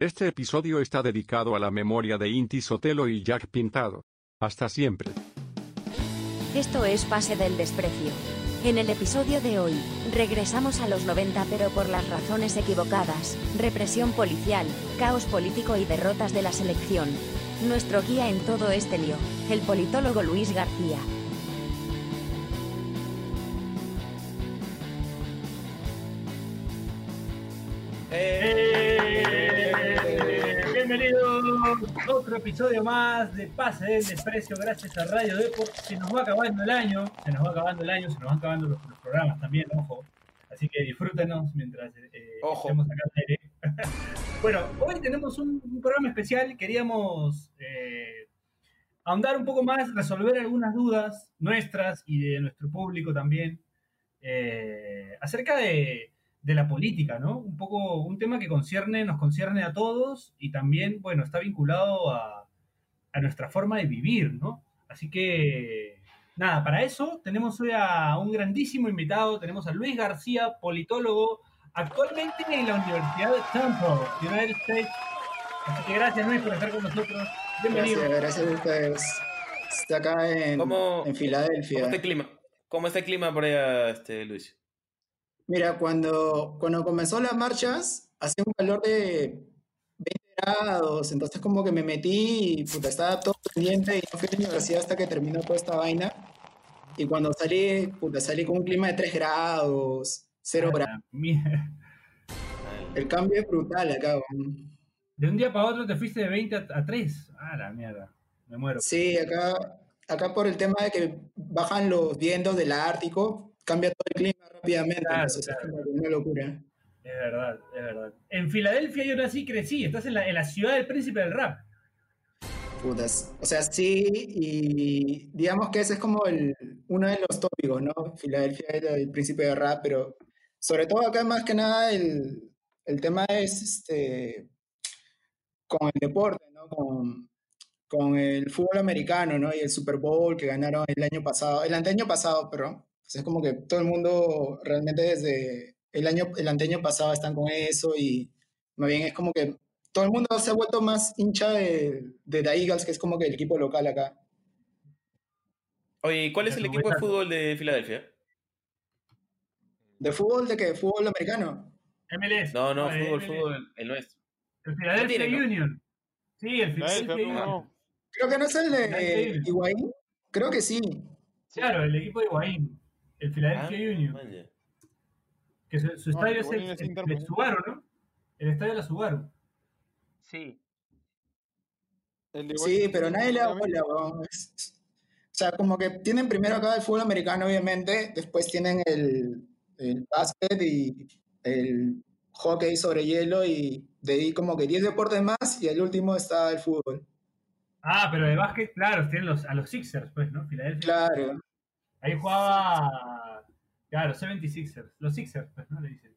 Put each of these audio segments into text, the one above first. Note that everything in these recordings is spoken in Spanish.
Este episodio está dedicado a la memoria de Inti Sotelo y Jack Pintado. Hasta siempre. Esto es Pase del Desprecio. En el episodio de hoy, regresamos a los 90 pero por las razones equivocadas, represión policial, caos político y derrotas de la selección. Nuestro guía en todo este lío, el politólogo Luis García. ¡Eh! Bienvenidos a otro episodio más de Pase del Desprecio gracias a Radio Deport. Se nos va acabando el año, se nos va acabando el año, se nos van acabando los, los programas también, ojo. Así que disfrútenos mientras eh, Ojo. estemos acá al aire. bueno, hoy tenemos un, un programa especial. Queríamos eh, ahondar un poco más, resolver algunas dudas nuestras y de nuestro público también eh, acerca de, de la política, ¿no? Un poco un tema que concierne, nos concierne a todos y también, bueno, está vinculado a, a nuestra forma de vivir, ¿no? Así que, nada, para eso tenemos hoy a un grandísimo invitado, tenemos a Luis García, politólogo, actualmente en la Universidad de Temple, United States. Así que gracias Luis por estar con nosotros. Bienvenido. Gracias, gracias a ustedes. Está acá en, ¿Cómo- en Filadelfia. ¿Cómo está el clima? ¿Cómo está el clima por allá, este, Luis? Mira, cuando, cuando comenzó las marchas, hacía un calor de 20 grados, entonces como que me metí y puta, estaba todo pendiente y no fui a la universidad hasta que terminó toda esta vaina. Y cuando salí, puta, salí con un clima de 3 grados, 0 grados. Ah, mierda. El cambio es brutal acá. weón. De un día para otro te fuiste de 20 a, a 3. Ah, la mierda. Me muero. Sí, acá, acá por el tema de que bajan los vientos del Ártico, cambia todo el clima rápidamente, Claro, entonces claro. es una locura. Es verdad, es verdad. En Filadelfia yo nací y crecí. Estás en la, en la ciudad del príncipe del rap. Putas. O sea, sí, y digamos que ese es como el, uno de los tópicos, ¿no? Filadelfia es el príncipe de rap, pero sobre todo acá más que nada el, el tema es este, con el deporte, ¿no? Con, con el fútbol americano, ¿no? Y el Super Bowl que ganaron el año pasado, el anteaño pasado, perdón. Pues es como que todo el mundo realmente desde el año, el anteaño pasado están con eso y más bien es como que todo el mundo se ha vuelto más hincha de, de The Eagles, que es como que el equipo local acá. Oye, ¿y ¿cuál es el equipo de fútbol de Filadelfia? ¿De fútbol? ¿De qué? ¿Fútbol americano? MLS. No, no, eh, fútbol, MLS. fútbol, el nuestro. El Philadelphia No tiene, ¿no? Union. Sí, el Philadelphia Filadelfia, Union. no. Creo que no es el de Higuaín. Creo que sí. Claro, el equipo de Higuaín. El Ah, Philadelphia Union. vaya. Que su, su No, estadio es el, es el-. Subaru, ¿no? El estadio de la Subaru. Sí. El Sí, pero nadie le da bola, O sea, como que tienen primero acá el fútbol americano, obviamente, después tienen el, el básquet y el hockey sobre hielo y de ahí como que 10 deportes más y el último está el fútbol. Ah, pero de básquet, claro, tienen los, a los Sixers, pues, ¿no? Filadelfia. Claro. Ahí jugaba. Claro, 76ers. Los Sixers, pues, ¿no? Le dicen.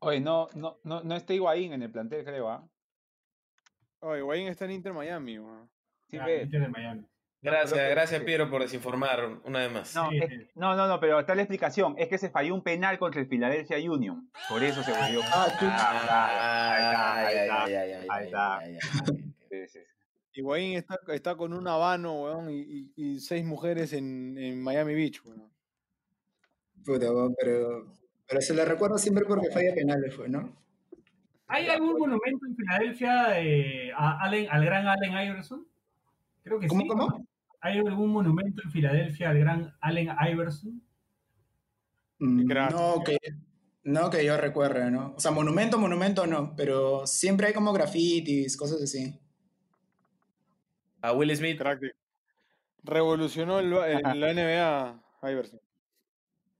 Oye, no, no, no, no está Higuaín en el plantel, creo, ¿ah? Oh, Higuaín está en Inter Miami, weón. Sí, Ah. Inter de Miami. Gracias, gracias Piero por desinformar una vez más. No, es- no, no, no, pero está la explicación. Es que se falló un penal contra el Philadelphia Union. Por eso se volvió. Ah, tú- Ah, ahí está, Higuaín está, está con un habano, weón, y, y- y seis mujeres en, en Miami Beach, weón. Puta, weón, pero, pero se le recuerda siempre porque falla penales, fue, ¿no? ¿Hay algún monumento en Filadelfia eh, a Allen, al gran Allen Iverson? Creo que ¿Cómo, sí. cómo? ¿Hay algún monumento en Filadelfia al gran Allen Iverson? Mm. No que, no que yo recuerde, ¿no? O sea, monumento, monumento no, pero siempre hay como grafitis, cosas así. A Will Smith. Crack. de- Revolucionó el, la NBA, Iverson.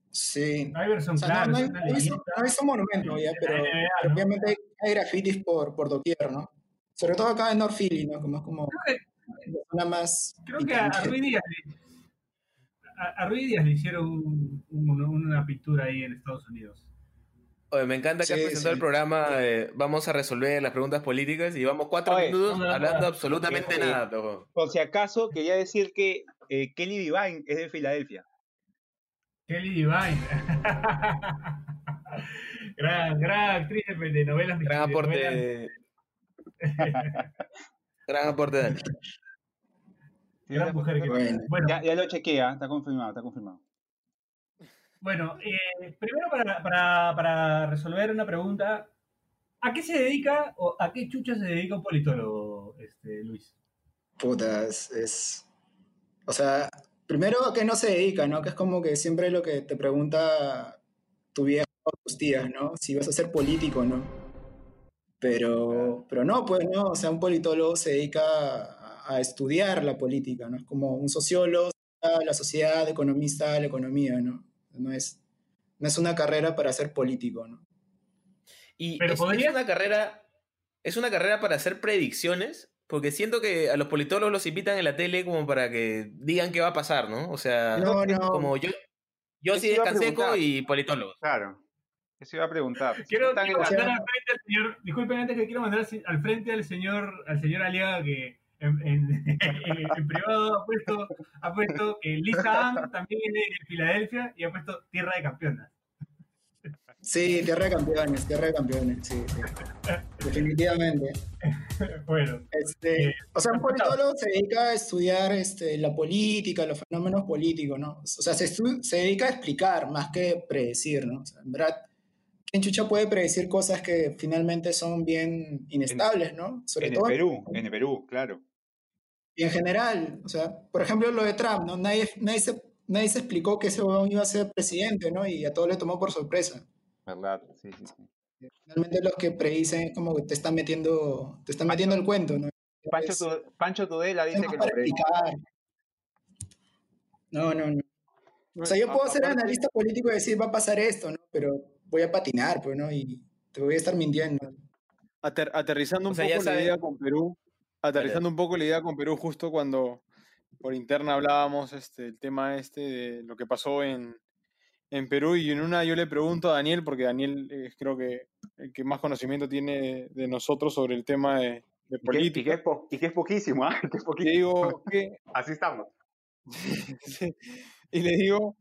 Sí. Iverson, O sea, claro. no, no, es hay, no, monumento ya, pero, NBA, pero ¿no? obviamente hay, grafitis por, por doquier, ¿no? Sobre todo acá en North Philly, ¿no? Como es como Creo que- la zona más Creo que a. Ruiz Díaz, le- a, a Ruiz Díaz le hicieron un- un- una pintura ahí en Estados Unidos. Oye, me encanta que has Sí, presentado sí. el programa. eh, vamos a resolver las preguntas políticas y vamos cuatro Oye, minutos no, no, hablando no. absolutamente nada. Por si acaso, quería decir que eh, Kelly Divine es de Filadelfia. Kelly Divine. gran, gran actriz de, de novelas Gran de novelas- aporte. Gran aporte de Dani. Sí, Gran mujer que Bueno. Bueno, Ya, ya lo chequea, está confirmado, está confirmado. Bueno eh, primero para, para, para resolver una pregunta, ¿a qué se dedica o a qué chucha se dedica un politólogo, este, Luis? Puta, es, es- O sea, primero a qué no se dedica, ¿no? Que es como que siempre lo que te pregunta tu vieja o tus tías, ¿no? Si vas a ser político, ¿no? Pero, pero no, pues no, o sea, un politólogo se dedica a, a estudiar la política, ¿no? Es como un sociólogo, la sociedad, economista, la economía, ¿no? No es, no es una carrera para ser político, ¿no? Y Pero es, podría- es una carrera, es una carrera para hacer predicciones, porque siento que a los politólogos los invitan en la tele como para que digan qué va a pasar, ¿no? O sea, No, no. como yo, yo sí descanseco y politólogo. Claro. Eso iba a preguntar. Quiero, mandar al frente al señor, disculpen antes que quiero mandar al frente al señor, al señor Aliaga que en, en- en- en privado ha puesto, ha puesto que Lisa Ann también es de Filadelfia y ha puesto tierra de campeonas. Sí, tierra de campeones, tierra de campeones, sí, sí. Definitivamente. Bueno, Este, Eh, o sea, un politólogo se dedica a estudiar este, la política, los fenómenos políticos, ¿no? O sea, se, estu- se dedica a explicar más que predecir, ¿no? O sea, en verdad, ¿quién chucha puede predecir cosas que finalmente son bien inestables, ¿no? Sobre En el todo Perú, en el Perú, claro. Y en general. O sea, por ejemplo, lo de Trump, ¿no? Nadie, nadie, se, nadie se explicó que ese huevón iba a ser presidente, ¿no? Y a todos le tomó por sorpresa. ¿Verdad? Sí, sí, sí. Finalmente los que predicen es como que te están metiendo, te están metiendo el cuento, ¿no? Pancho, Es- Tu- Pancho Tudela dice que lo explicar. No, no, no. O sea, yo puedo ser analista político y decir va a pasar esto, ¿no? Pero voy a patinar, pues, ¿no? Y te voy a estar mintiendo. Ater- aterrizando O un sea, poco la idea con Perú, aterrizando un poco la idea con Perú justo cuando por interna hablábamos este, el tema este de lo que pasó en, en Perú y en una yo le pregunto a Daniel, porque Daniel es creo que el que más conocimiento tiene de nosotros sobre el tema de, de Y que, y que política. es po- y que es poquísimo, ¿ah? Que es poquísimo. digo, ¿qué? Así estamos. Sí. Y le digo,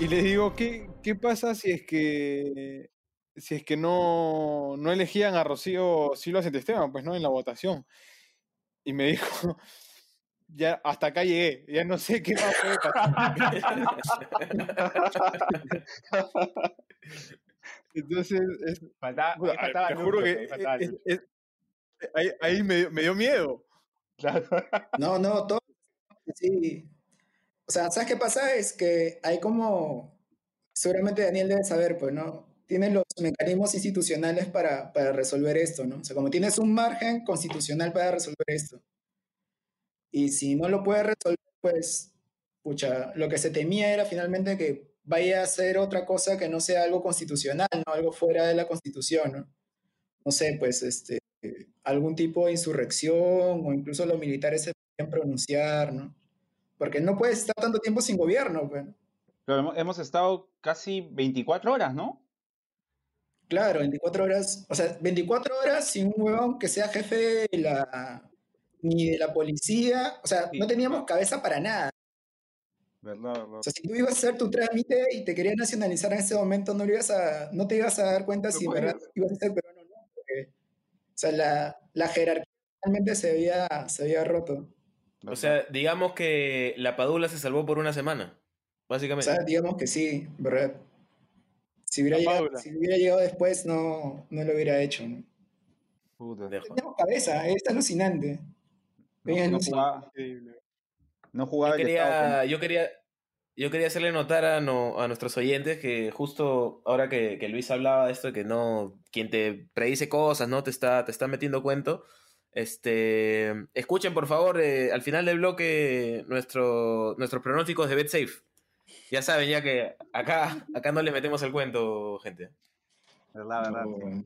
y le digo, ¿qué, qué pasa si es que si es que no, no elegían a Rocío Silva Esteban, pues no, en la votación? Y me dijo, ya hasta acá llegué, ya no sé qué más puede pasar. Entonces, es- Faltaba, puta, ahí faltaba te Lucho, juro que ahí es- es- ahí, ahí me, dio- me dio miedo. No, no, todo. Sí. O sea, ¿sabes qué pasa? Es que hay como. Seguramente Daniel debe saber, pues, ¿no? Tienes los mecanismos institucionales para, para resolver esto, ¿no? O sea, como tienes un margen constitucional para resolver esto. Y si no lo puedes resolver, pues, pucha, lo que se temía era finalmente que vaya a ser otra cosa que no sea algo constitucional, ¿no? Algo fuera de la constitución, ¿no? No sé, pues, este, algún tipo de insurrección o incluso los militares se podrían pronunciar, ¿no? Porque no puedes estar tanto tiempo sin gobierno, pues. Pero hemos estado casi 24 horas, ¿no? Claro, 24 horas, o sea, 24 horas sin un huevón que sea jefe de la, ni de la policía, o sea, Sí. no teníamos cabeza para nada. ¿Verdad, verdad? O sea, si tú ibas a hacer tu trámite y te querías nacionalizar en ese momento, no, lo ibas a, no te ibas a dar cuenta si verdad ibas a ser peruano o no. Porque, o sea, la, la jerarquía realmente se había, se había roto. O sea, digamos que la Padula se salvó por una semana, O básicamente. sea, digamos que sí, ¿verdad? Si hubiera, llegado, si hubiera llegado después, no, no lo hubiera hecho. ¿no? Puta. Dejo. Teníamos cabeza, es alucinante. No, no jugaba, no jugaba Yo quería, yo quería, yo quería hacerle notar a, no- a nuestros oyentes que justo ahora que, que Luis hablaba de esto, que no, quien te predice cosas, ¿no? Te está, te está metiendo cuento. Este, escuchen por favor eh, al final del bloque nuestro, nuestros pronósticos de BetSafe. Ya saben, ya que acá, acá no le metemos el cuento, gente. ¿Verdad, verdad? No.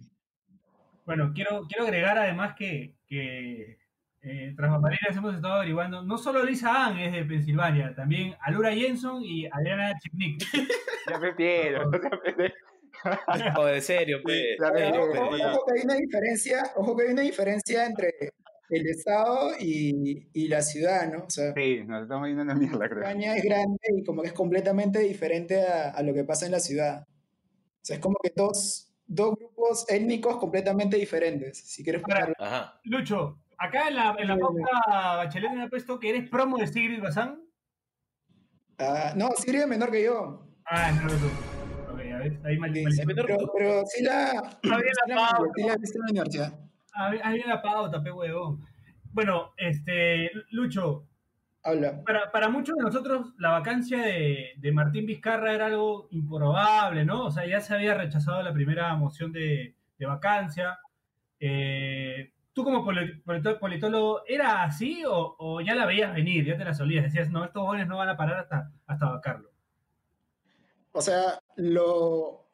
Bueno, quiero, quiero agregar además que, que eh, tras bambalinas hemos estado averiguando, no solo Lisa Ann es de Pensilvania, también Alura Jenson y Adriana Chipnik. Ya me pierdo. O de serio, pe. Ya me- Ojo, ojo- ojo que hay una diferencia, ojo que hay una diferencia entre el estado y, y la ciudad, ¿no? O sea, Sí, nos estamos yendo a la mierda, creo. España es grande y como que es completamente diferente a, a lo que pasa en la ciudad. O sea, es como que dos, dos grupos étnicos completamente diferentes. Si quieres ponerlo. Ajá. Lucho, acá en la, en la pauta Bachelet me ha puesto que eres promo de Sigrid Bazán. Ah, no, Siria es menor que yo. Ah, no, no. Ok, a ver, ahí mal, Sí, mal- sí, pero, pero sí la, sí la la, sí la he visto en la universidad. Ah, Ahí viene la pauta, pe huevón. Bueno, este, Lucho, Habla. para, para muchos de nosotros la vacancia de, de Martín Vizcarra era algo improbable, ¿no? O sea, ya se había rechazado la primera moción de, de vacancia. Eh, ¿Tú como politólogo, era así o, o ya la veías venir, ya te la solías? Decías, no, estos jóvenes no van a parar hasta, hasta vacarlo. O sea, lo,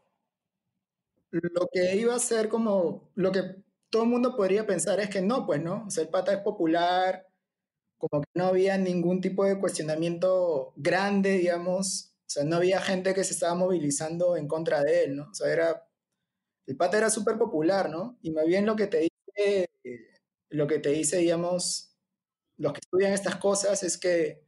lo que iba a ser como, lo que todo el mundo podría pensar es que no, pues, ¿no? O sea, el pata es popular, como que no había ningún tipo de cuestionamiento grande, digamos. O sea, no había gente que se estaba movilizando en contra de él, ¿no? O sea, era, el pata era súper popular, ¿no? Y más bien lo que te dice, lo que te dice, digamos, los que estudian estas cosas es que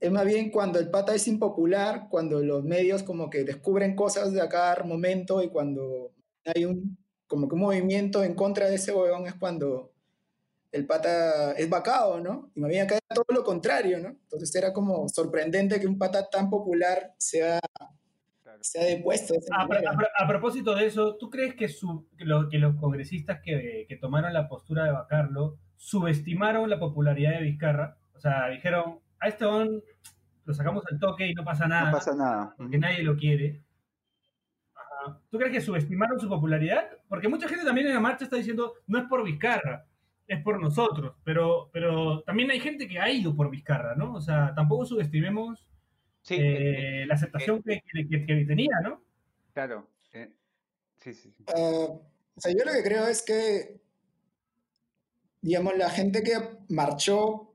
es más bien cuando el pata es impopular, cuando los medios como que descubren cosas de a cada momento y cuando hay un como que un movimiento en contra de ese huevón es cuando el pata es vacado, ¿no? Y más bien acá todo lo contrario, ¿no? Entonces era como sorprendente que un pata tan popular sea, sea depuesto de A, a a propósito de eso, ¿tú crees que, su- que lo- que los congresistas que, que tomaron la postura de vacarlo subestimaron la popularidad de Vizcarra? O sea, dijeron, a este hombre lo sacamos al toque y no pasa nada, No pasa nada. porque nadie lo quiere. ¿Tú crees que subestimaron su popularidad? Porque mucha gente también en la marcha está diciendo, no es por Vizcarra, es por nosotros, pero, pero también hay gente que ha ido por Vizcarra, ¿no? O sea, tampoco subestimemos Sí, eh, eh, la aceptación que, que- que- que tenía, ¿no? claro. eh, sí, sí. sí. O sea, yo lo que creo es que, digamos, la gente que marchó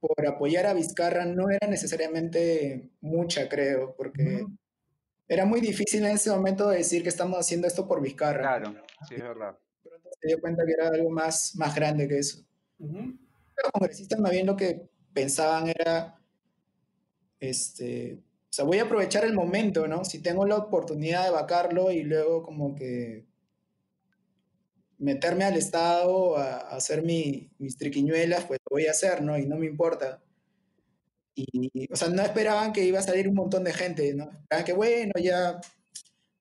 por apoyar a Vizcarra no era necesariamente mucha, creo, porque. Era muy difícil en ese momento decir que estamos haciendo esto por Vizcarra. Claro, sí, es verdad. Pronto se dio cuenta que era algo más, más grande que eso. Los congresistas más bien lo que pensaban era, este, o sea, voy a aprovechar el momento, ¿no? Si tengo la oportunidad de vacarlo y luego como que meterme al Estado a, a hacer mi- mis triquiñuelas, pues lo voy a hacer, ¿no? Y no me importa. Y, o sea, no esperaban que iba a salir un montón de gente, ¿no? Esperaban que, bueno, ya, o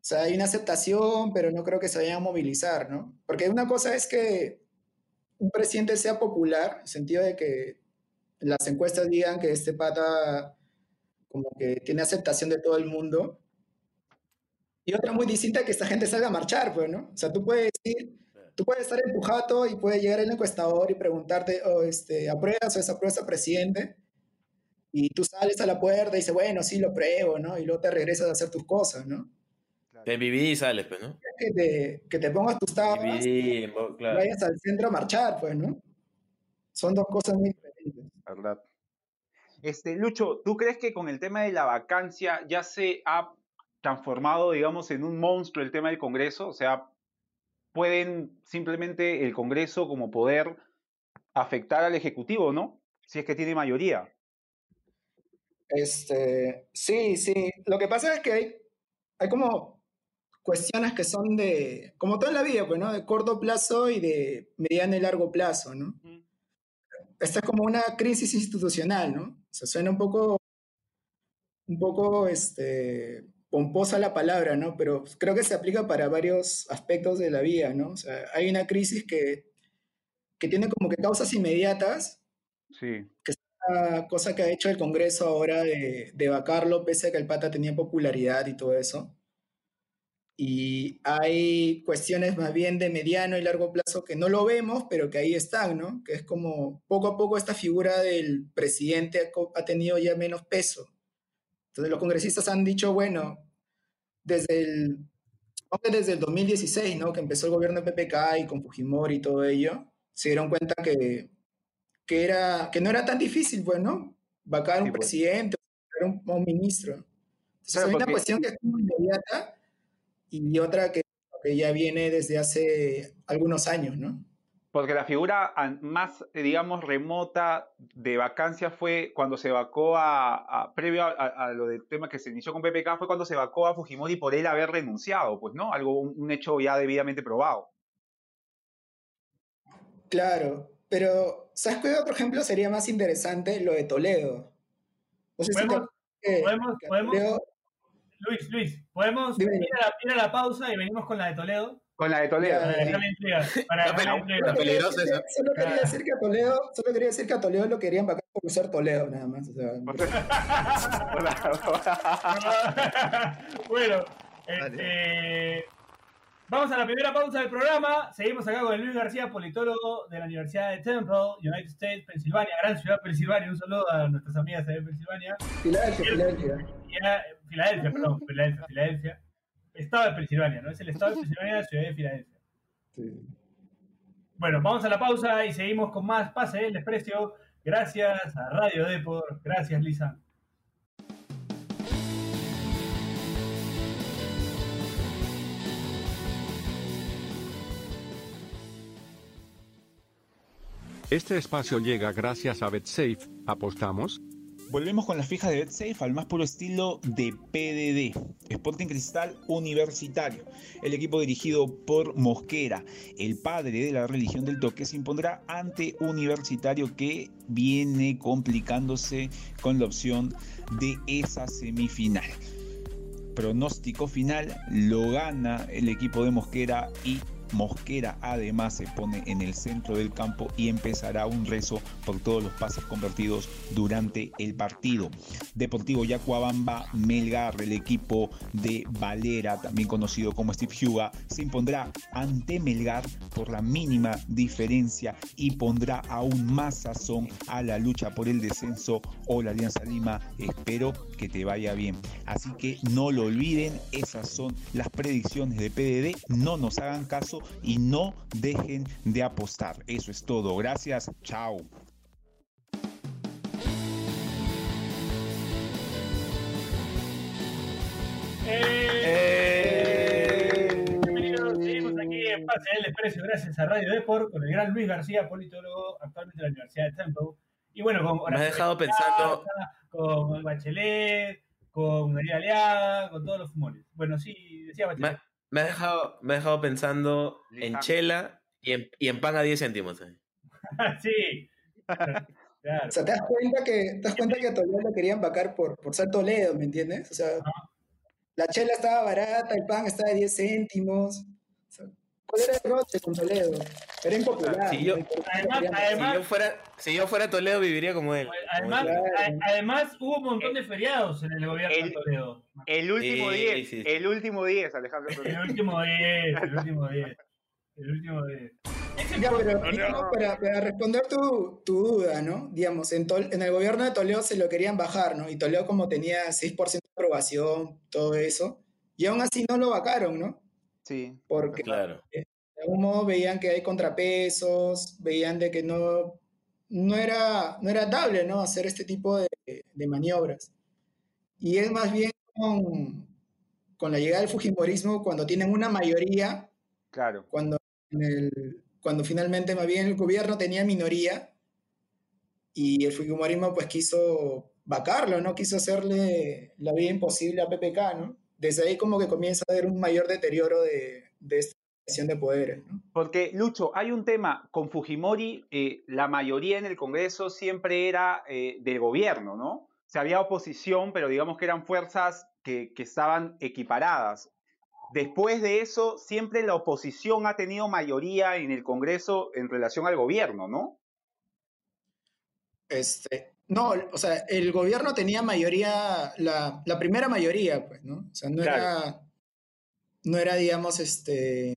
sea, hay una aceptación, pero no creo que se vayan a movilizar, ¿no? Porque una cosa es que un presidente sea popular, en el sentido de que las encuestas digan que este pata como que tiene aceptación de todo el mundo. Y otra muy distinta que esta gente salga a marchar, pues, ¿no? O sea, tú puedes decir, tú puedes estar jato y puede llegar el encuestador y preguntarte, oh, este, ¿apruebas o desapruebas a presidente? Y tú sales a la puerta y dices, bueno, sí, lo pruebo, ¿no? Y luego te regresas a hacer tus cosas, ¿no? Te viví y sales, pues, ¿no? Que te, que te pongas tus tablas Viví, y claro. vayas al centro a marchar, pues, ¿no? Son dos cosas muy diferentes. verdad. Este, Lucho, ¿tú crees que con el tema de la vacancia ya se ha transformado, digamos, en un monstruo el tema del Congreso? O sea, ¿pueden simplemente el Congreso como poder afectar al Ejecutivo, ¿no? Si es que tiene mayoría. Este, sí, sí. Lo que pasa es que hay, hay como cuestiones que son de, como todo en la vida, pues, ¿no? De corto plazo y de mediano y largo plazo, ¿no? Esta es como una crisis institucional, ¿no? Se suena un poco, un poco, este, pomposa la palabra, ¿no? Pero creo que se aplica para varios aspectos de la vida, ¿no? O sea, hay una crisis que, que tiene como que causas inmediatas Sí. Una cosa que ha hecho el Congreso ahora de, de vacarlo, pese a que el pata tenía popularidad y todo eso. Y hay cuestiones más bien de mediano y largo plazo que no lo vemos, pero que ahí están, ¿no? Que es como poco a poco esta figura del presidente ha, tenido ya menos peso. Entonces los congresistas han dicho, bueno, desde el, desde el 2016, ¿no? Que empezó el gobierno de PPK y con Fujimori y todo ello, se dieron cuenta que que, era, que no era tan difícil, pues, ¿no? Vacar un Sí, pues. presidente, vacar un, un ministro. Entonces, Claro, hay una porque- cuestión que es como inmediata y otra que, que ya viene desde hace algunos años, ¿no? Porque la figura más, digamos, remota de vacancia fue cuando se vacó a, a- previo a, a- a lo del tema que se inició con PPK, fue cuando se vacó a Fujimori por él haber renunciado, pues, ¿no? Algo, un, un hecho ya debidamente probado. Claro, pero ¿sabes qué, por ejemplo, sería más interesante lo de Toledo? No sé si te ¿Podemos- podemos- Toledo- Luis, Luis, ¿podemos ir a, la, ir a la pausa y venimos con la de Toledo? Con la de Toledo. Para ya. dejarle intriga. Para Está dejarle peli- intriga. está peligroso eso. Solo quería decir que a Toledo, solo quería decir que a Toledo lo querían vacar por usar Toledo, nada más. o sea, bueno, este, vamos a la primera pausa del programa. Seguimos acá con el Luis García, politólogo de la Universidad de Temple, United States, Pensilvania, gran ciudad Pensilvania. Un saludo a nuestras amigas de Pensilvania. Filadelfia, Filadelfia. Filadelfia, perdón, Filadelfia, Filadelfia. Estado de Pensilvania, ¿no? Es el estado de Pensilvania, la ciudad de Filadelfia. Sí. Bueno, vamos a la pausa y seguimos con más Pase del Desprecio. Gracias a Radio Depor. Gracias, Lisa. Este espacio llega gracias a BetSafe. ¿Apostamos? Volvemos con las fijas de BetSafe al más puro estilo de PDD, Sporting Cristal Universitario. El equipo dirigido por Mosquera, el padre de la religión del toque, se impondrá ante Universitario que viene complicándose con la opción de esa semifinal. Pronóstico final, lo gana el equipo de Mosquera y Mosquera además se pone en el centro del campo y empezará un rezo por todos los pases convertidos durante el partido. Deportivo Yacuabamba Melgar, el equipo de Valera, también conocido como Steve Huga, se impondrá ante Melgar por la mínima diferencia y pondrá aún más sazón a la lucha por el descenso o la Alianza Lima. Espero que te vaya bien. Así que no lo olviden, esas son las predicciones de PDD. No nos hagan caso y no dejen de apostar. Eso es todo. Gracias. Chao. Eh, Bienvenidos, seguimos aquí en Pase del Desprecio, gracias a Radio Depor, con el gran Luis García, politólogo actualmente de la Universidad de Temple. Y bueno, con Me has dejado pensando- Con Bachelet, con María Aliaga, con todos los fumones. Bueno, sí, decía Bachelet. me ha dejado, me ha dejado pensando en chela y en, y en pan a 10 céntimos. eh. sí. Claro. O sea, te das cuenta que, te das cuenta que a Toledo lo querían vacar por, por ser Toledo, ¿me entiendes? O sea, la chela estaba barata, el pan estaba de 10 céntimos. O sea, ¿Cuál era el roche con Toledo? Era impopular. Además- Si yo fuera, si yo fuera Toledo viviría como él. como Además, él. Además, hubo un montón de feriados en el gobierno de Toledo. El último Sí, 10, sí, sí. el último 10, Alejandro. El último 10, el último 10. El último 10. Ese Ya, pero No, no. digamos, para, para responder tu, tu duda, ¿no? Digamos, en, Tol- en el gobierno de Toledo se lo querían bajar, ¿no? Y Toledo como tenía 6% de aprobación, todo eso, y aún así no lo vacaron, ¿no? Sí. Porque Claro. de algún modo veían que hay contrapesos, veían de que no, no, era, no era dable, ¿no? Hacer este tipo de, de maniobras. Y es más bien con, con la llegada del Fujimorismo, cuando tienen una mayoría, Claro. cuando, en el- cuando finalmente más bien el gobierno tenía minoría y el Fujimorismo pues quiso vacarlo, ¿no? Quiso hacerle la vida imposible a PPK, ¿no? Desde ahí como que comienza a haber un mayor deterioro de, de esta relación de poderes, ¿no? Porque, Lucho, hay un tema, con Fujimori, eh, la mayoría en el Congreso siempre era eh, del gobierno, ¿no? O sea, había oposición, pero digamos que eran fuerzas que, que estaban equiparadas. Después de eso, siempre la oposición ha tenido mayoría en el Congreso en relación al gobierno, ¿no? Este, no, o sea, el gobierno tenía mayoría, la, la primera mayoría, pues, ¿no? O sea, no Claro. era, no era, digamos, este...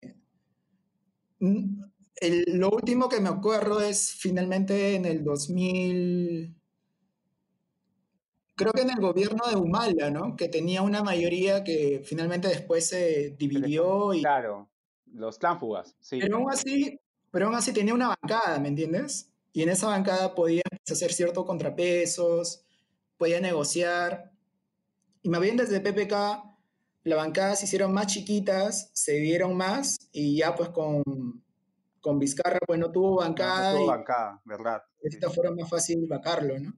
el- lo último que me acuerdo es finalmente en el 2000, creo que en el gobierno de Humala, ¿no? Que tenía una mayoría que finalmente después se dividió y... Claro, los tránfugas, sí. Pero aún así, pero aún así tenía una bancada, ¿me entiendes? Y en esa bancada podía hacer ciertos contrapesos, podía negociar. Y más bien desde PPK, las bancadas se hicieron más chiquitas, se dividieron más y ya pues con, con Vizcarra, bueno, tuvo bancada Tuvo y bancada, ¿verdad? de esta sí. forma más fácil vacarlo, ¿no?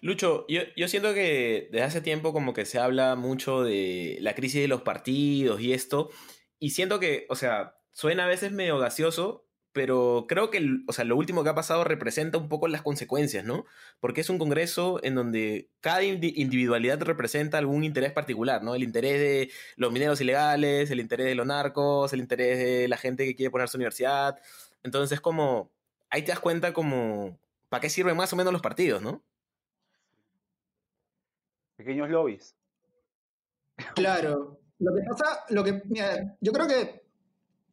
Lucho, yo, yo siento que desde hace tiempo como que se habla mucho de la crisis de los partidos y esto, y siento que, o sea, suena a veces medio gaseoso, pero creo que, el- o sea, lo último que ha pasado representa un poco las consecuencias, ¿no? Porque es un congreso en donde cada indi- individualidad representa algún interés particular, ¿no? El interés de los mineros ilegales, el interés de los narcos, el interés de la gente que quiere poner su universidad. Entonces, como, ahí te das cuenta como, ¿para qué sirven más o menos los partidos, no? Pequeños lobbies. Claro. Lo que pasa, lo que, mira, yo creo que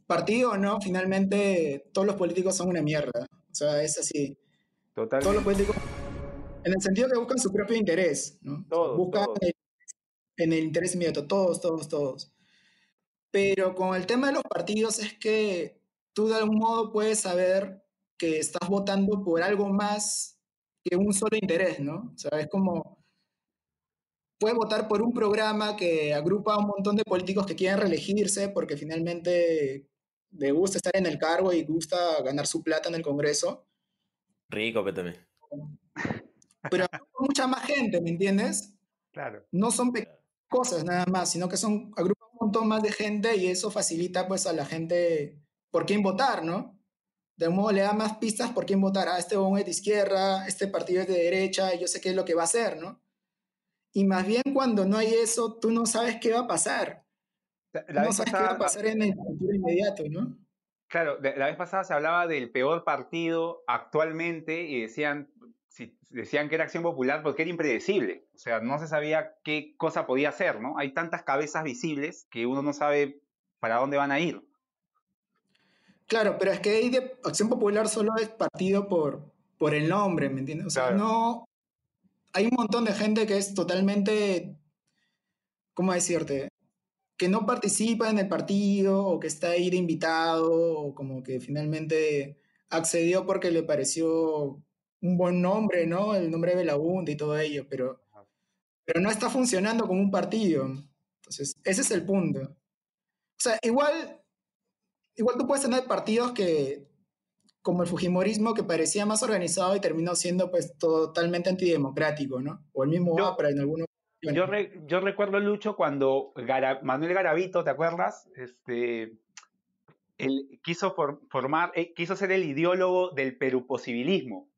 partido o no, finalmente todos los políticos son una mierda. O sea, es así. Todos los Totalmente. políticos, en el sentido que buscan su propio interés, ¿no? Todos, buscan todos. el- en el interés inmediato, todos, todos, todos. Pero con el tema de los partidos es que tú de algún modo puedes saber que estás votando por algo más que un solo interés, ¿no? O sea, es como, puedes votar por un programa que agrupa a un montón de políticos que quieren reelegirse porque finalmente le gusta estar en el cargo y gusta ganar su plata en el Congreso, Rico, pero hay mucha más gente, ¿me entiendes? Claro. No son pequeñas cosas nada más, sino que son agrupa un montón más de gente y eso facilita pues a la gente por quién votar, ¿no? De algún modo le da más pistas por quién votar. Ah, este huevón es de izquierda, este partido es de derecha, y yo sé qué es lo que va a hacer, ¿no? Y más bien cuando no hay eso, tú no sabes qué va a pasar. La no sabes qué va a pasar en el futuro inmediato, ¿no? claro, la vez pasada se hablaba del peor partido actualmente y decían, si- decían que era Acción Popular porque era impredecible. O sea, no se sabía qué cosa podía hacer, ¿no? Hay tantas cabezas visibles que uno no sabe para dónde van a ir. Claro, pero es que ahí de Acción Popular solo es partido por, por el nombre, ¿me entiendes? O sea, Claro. no. Hay un montón de gente que es totalmente. ¿Cómo decirte? Que no participa en el partido o que está ahí de invitado o como que finalmente accedió porque le pareció un buen nombre, ¿no? El nombre de Belaunde y todo ello, pero, pero no está funcionando como un partido. Entonces, ese es el punto. O sea, igual, igual tú puedes tener partidos que, como el Fujimorismo, que parecía más organizado y terminó siendo pues totalmente antidemocrático, ¿no? O el mismo Yo- APRA en algunos... Yo, re- yo recuerdo, Lucho, cuando Gara- Manuel Garavito, ¿te acuerdas? Este, él quiso for- formar, eh, quiso ser el ideólogo del peruposibilismo.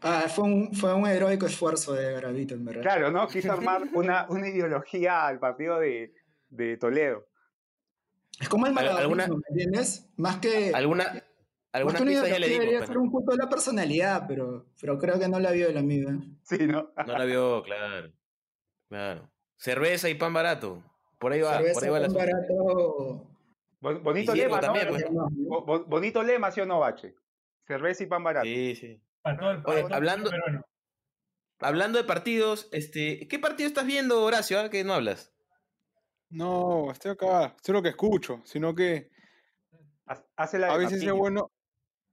Ah, fue un, fue un heroico esfuerzo de Garavito, en verdad. Claro, ¿no? Quiso armar una, una ideología al partido de, de Toledo. Es como el ¿Al- malabarismo, alguna- ¿me entiendes? Más que... ¿Alguna, más algunas que una pistas ya le dimos, debería pero ser un culto de la personalidad, pero, pero creo que no la vio el amigo. Sí, ¿no? no la vio, claro. Claro. Cerveza y pan barato. Por ahí va, Cerveza por ahí va el tan asunto. barato... Bon- Bonito Y lema, ¿no? también, pues. Bo- bo- bonito lema, ¿sí o no, Bache? Cerveza y pan barato. Sí, sí. Para todo el, para Oye, hablando- peruano. Hablando de partidos, este, ¿qué partido estás viendo, Horacio? ah, Que no hablas. No, estoy acá, sé lo que escucho, sino que Hace la a veces es bueno,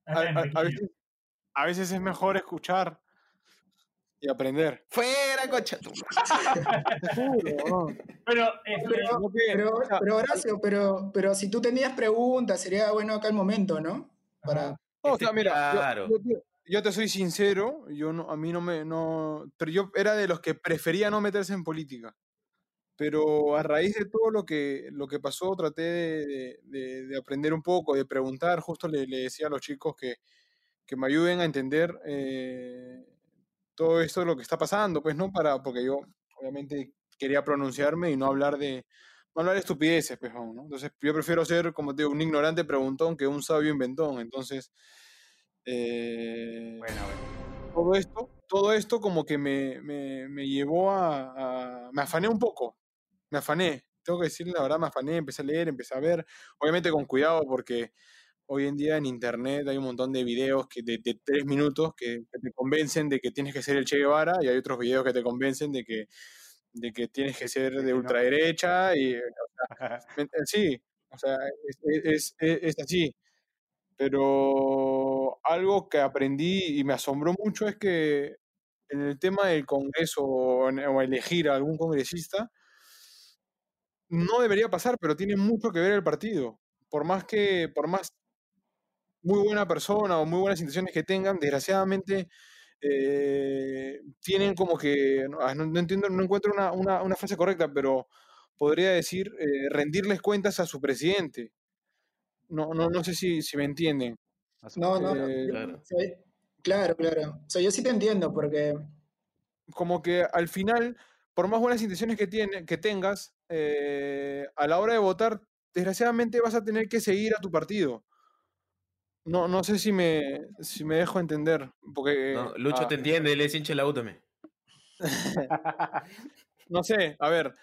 a, veces, a veces es mejor escuchar y aprender. ¡Fuera, cocha! ¿no? Pero, este, Pero, pero, pero Horacio, pero, pero si tú tenías preguntas, sería bueno acá el momento, ¿no? Para, o Este, sea, mira, yo- claro. yo, te- yo te soy sincero, yo no, a mí no me, no, pero yo era de los que prefería no meterse en política. Pero a raíz de todo lo que, lo que pasó, traté de, de- de aprender un poco, de preguntar, justo le, le decía a los chicos que, que me ayuden a entender eh, todo esto, lo que está pasando, pues, ¿no? Para, porque yo, obviamente, quería pronunciarme y no hablar de, no hablar de estupideces, pues, ¿no? Entonces, yo prefiero ser, como te digo, un ignorante preguntón que un sabio inventón. Entonces, eh, Bueno, bueno. todo esto, todo esto como que me, me, me llevó a, a- Me afané un poco, me afané. Tengo que decir la verdad, me afané, empecé a leer, empecé a ver, obviamente con cuidado porque hoy en día en internet hay un montón de videos que de, de tres minutos que, que te convencen de que tienes que ser el Che Guevara y hay otros videos que te convencen de que, de que tienes que ser De ultraderecha y o sea, me- eh, sí, o sea, es, es- es- es así. Pero algo que aprendí y me asombró mucho es que en el tema del Congreso o, en- o elegir a algún congresista, no debería pasar, pero tiene mucho que ver el partido. Por más que, por más muy buena persona o muy buenas intenciones que tengan, desgraciadamente eh, tienen como que, no, ah, no- entiendo, no encuentro una, una- una frase correcta, pero podría decir eh, rendirles cuentas a su presidente. No, no, no sé si, si me entienden. No, no, Eh, Claro. sí, claro, claro. O sea, yo sí te entiendo porque como que al final, por más buenas intenciones que, tiene, que tengas, eh, a la hora de votar, desgraciadamente vas a tener que seguir a tu partido. No, no sé si me, si me dejo entender, porque No, Lucho ah, te entiende, él es hincha la U también. no sé, a ver,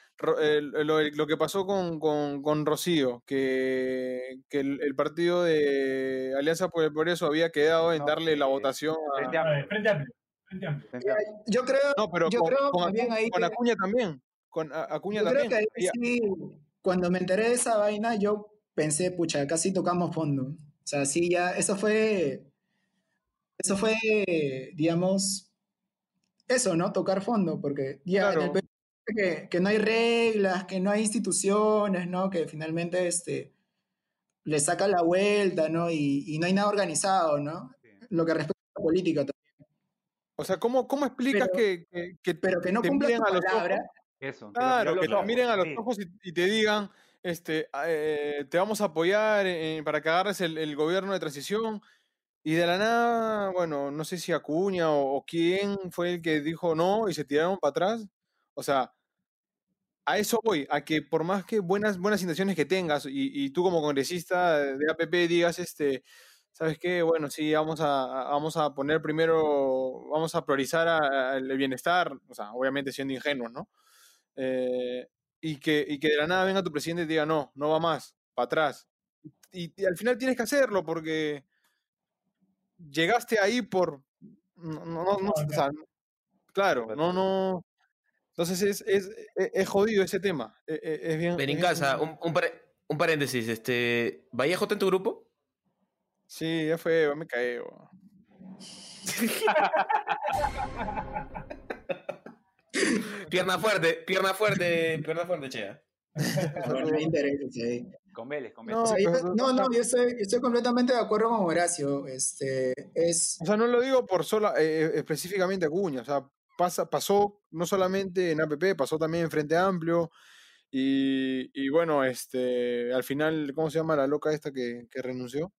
eh, lo, lo que pasó con, con, con Rocío, que, que el, el partido de Alianza por el Progreso había quedado en No, darle la eh, votación a... Frente A Frente amplio. Frente amplio. frente Amplio. yo creo, No, pero yo con, creo con también ahí con que- Acuña también, con A- Acuña yo creo que ahí sí, cuando me enteré de esa vaina, yo pensé, pucha, casi tocamos fondo. O sea, sí, ya, eso fue, eso fue, digamos, eso, ¿no? Tocar fondo, porque ya en el. Perú que, que no hay reglas, que no hay instituciones, ¿no? Que finalmente este, le saca la vuelta, ¿no? Y, y no hay nada organizado, ¿no? Lo que respecta a la política también. O sea, ¿cómo, cómo explicas Pero- que, que, que Pero que no te cumpla miren tu a palabra. Eso. Claro, los que te miren a los ojos y, y te digan, este, ah, eh, te vamos a apoyar eh, para que agarres el, el gobierno de transición. Y de la nada, bueno, no sé si Acuña o, o quién fue el que dijo no y se tiraron para atrás. O sea, a eso voy, a que por más que buenas, buenas intenciones que tengas y, y tú como congresista de APP digas, este, ¿sabes qué? Bueno, sí, vamos a, a- vamos a poner primero, vamos a priorizar a- a el bienestar, o sea, obviamente siendo ingenuos, ¿no? Eh, y, que, y que de la nada venga tu presidente y te diga, no, no va más, para atrás. Y, y al final tienes que hacerlo porque llegaste ahí por... No, no, no- no- o sea, claro, no, no... Entonces es, es, es- es jodido ese tema. Es, es- es bien... Ven en casa, un, un, pare- un paréntesis, este, ¿Vallejo está en tu grupo? Sí, ya fue, me caí. Pierna fuerte, pierna fuerte, pierna fuerte, chea. Con Vélez, con Vélez. No, O sea, yo- pero- no, no, yo estoy, yo estoy completamente de acuerdo con Horacio. Este, es, O sea, no lo digo por sola, eh, específicamente Acuña. O sea, pasa, pasó no solamente en APP, pasó también en Frente Amplio. Y, y bueno, este, al final, ¿cómo se llama la loca esta que, que renunció?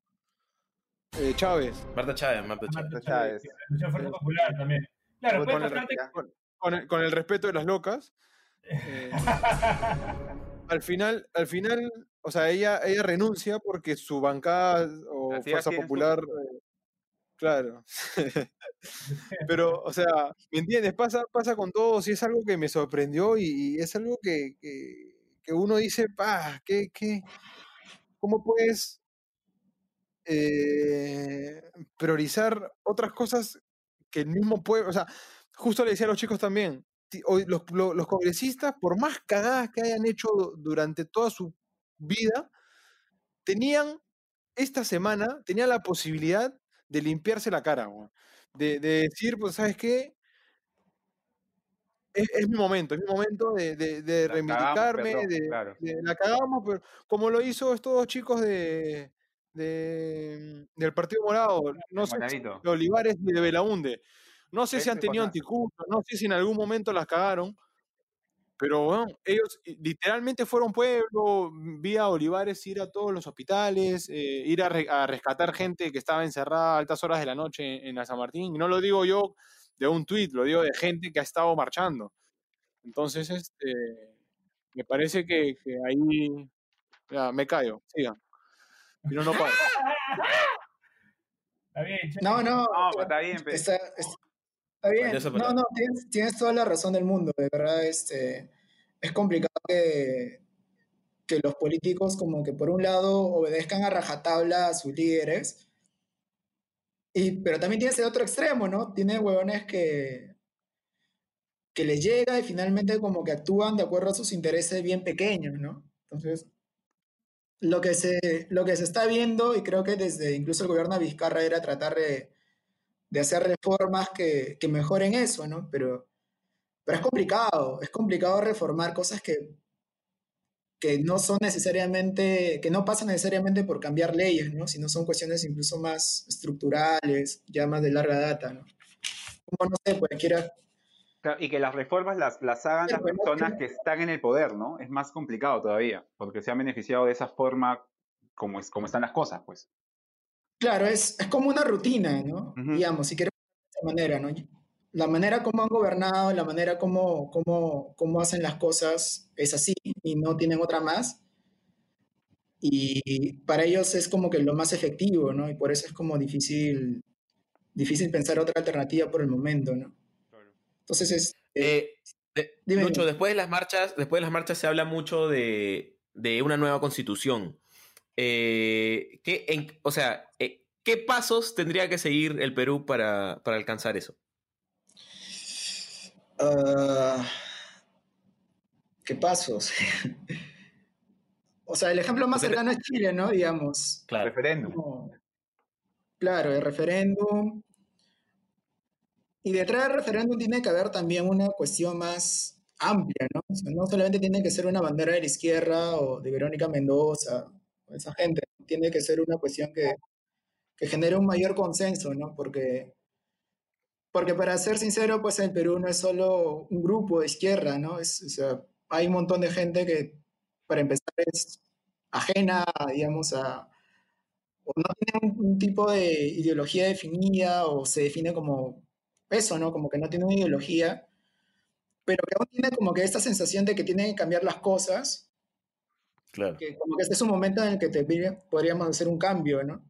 Eh, Chávez. Marta Chávez, Marta Chávez. Marta Chávez. Chávez, que renunció a Fuerza Popular también. Claro, con el- con el respeto de las locas. eh, al final, al final, o sea, ella, ella renuncia porque su bancada o Fuerza Popular, eh, claro. Pero, o sea, ¿me entiendes? Pasa, pasa con todos y es algo que me sorprendió y, y es algo que, que, que uno dice, pa, ¿qué, qué, ¿cómo puedes eh, priorizar otras cosas que el mismo pueblo, o sea, justo le decía a los chicos también, los, lo- los congresistas, por más cagadas que hayan hecho durante toda su vida, tenían esta semana, tenían la posibilidad de limpiarse la cara. De, de decir, pues, ¿sabes qué? Es, es mi momento, es mi momento de, de- de La cagamos, reivindicarme, perdón, de, claro. de- la cagamos, pero como lo hizo estos dos chicos de, de- del Partido Morado, no sé de Olivares y de Belaunde. No sé si han tenido Jonás. anticuerpos, no sé si en algún momento las cagaron, pero bueno, ellos i- literalmente fueron pueblo, vía Olivares ir a todos los hospitales, eh, ir a, re- a rescatar gente que estaba encerrada a altas horas de la noche en, en la San Martín. Y no lo digo yo de un tuit, lo digo de gente que ha estado marchando. Entonces, este, me parece que, que ahí ya, me callo, sigan. Si no, no paro. Está bien, no, no, No, está bien, pero está, es- está bien. No, no, tienes, tienes toda la razón del mundo, de verdad, este, es complicado que, que los políticos como que por un lado obedezcan a rajatabla a sus líderes, y, pero también tienes el otro extremo, ¿no? Tiene huevones que, que les llega y finalmente como que actúan de acuerdo a sus intereses bien pequeños, ¿no? Entonces, lo que se, lo que se está viendo, y creo que desde incluso el gobierno de Vizcarra era tratar de, de hacer reformas que, que mejoren eso, ¿no? Pero, pero es complicado, es complicado reformar cosas que, que no son necesariamente, que no pasan necesariamente por cambiar leyes, ¿no? Sino son cuestiones incluso más estructurales, ya más de larga data, ¿no? Como, no sé, cualquiera... Claro, y que las reformas las, las hagan las personas que están en el poder, ¿no? Es más complicado todavía, porque se han beneficiado de esa forma como, es, como están las cosas, pues. Claro, es, es como una rutina, ¿no? Ujú. Digamos, si queremos de manera, ¿no? La manera como han gobernado, la manera como, como, como hacen las cosas es así y no tienen otra más. Y para ellos es como que lo más efectivo, ¿no? Y por eso es como difícil, difícil pensar otra alternativa por el momento, ¿no? Entonces es... eh, Eh, de- Lucho, después de las marchas, después de las marchas se habla mucho de, de una nueva constitución. Eh, ¿qué, en- o sea, ¿qué pasos tendría que seguir el Perú para, para alcanzar eso? Ah, ¿qué pasos? o sea, el ejemplo más cercano es Chile, ¿no? Digamos. Claro. Referéndum. como- claro, el referéndum. Y detrás del referéndum tiene que haber también una cuestión más amplia, ¿no? O sea, no solamente tiene que ser una bandera de la izquierda o de Verónica Mendoza, o esa gente, tiene que ser una cuestión que, que genere un mayor consenso, ¿no? Porque, porque para ser sincero, pues el Perú no es solo un grupo de izquierda, ¿no? Es, o sea, hay un montón de gente que, para empezar, es ajena, digamos, a, o no tiene un, un tipo de ideología definida o se define como eso, ¿no? Como que no tiene una ideología, pero que aún tiene como que esta sensación de que tienen que cambiar las cosas, Claro. que como que este es un momento en el que te, podríamos hacer un cambio, ¿no?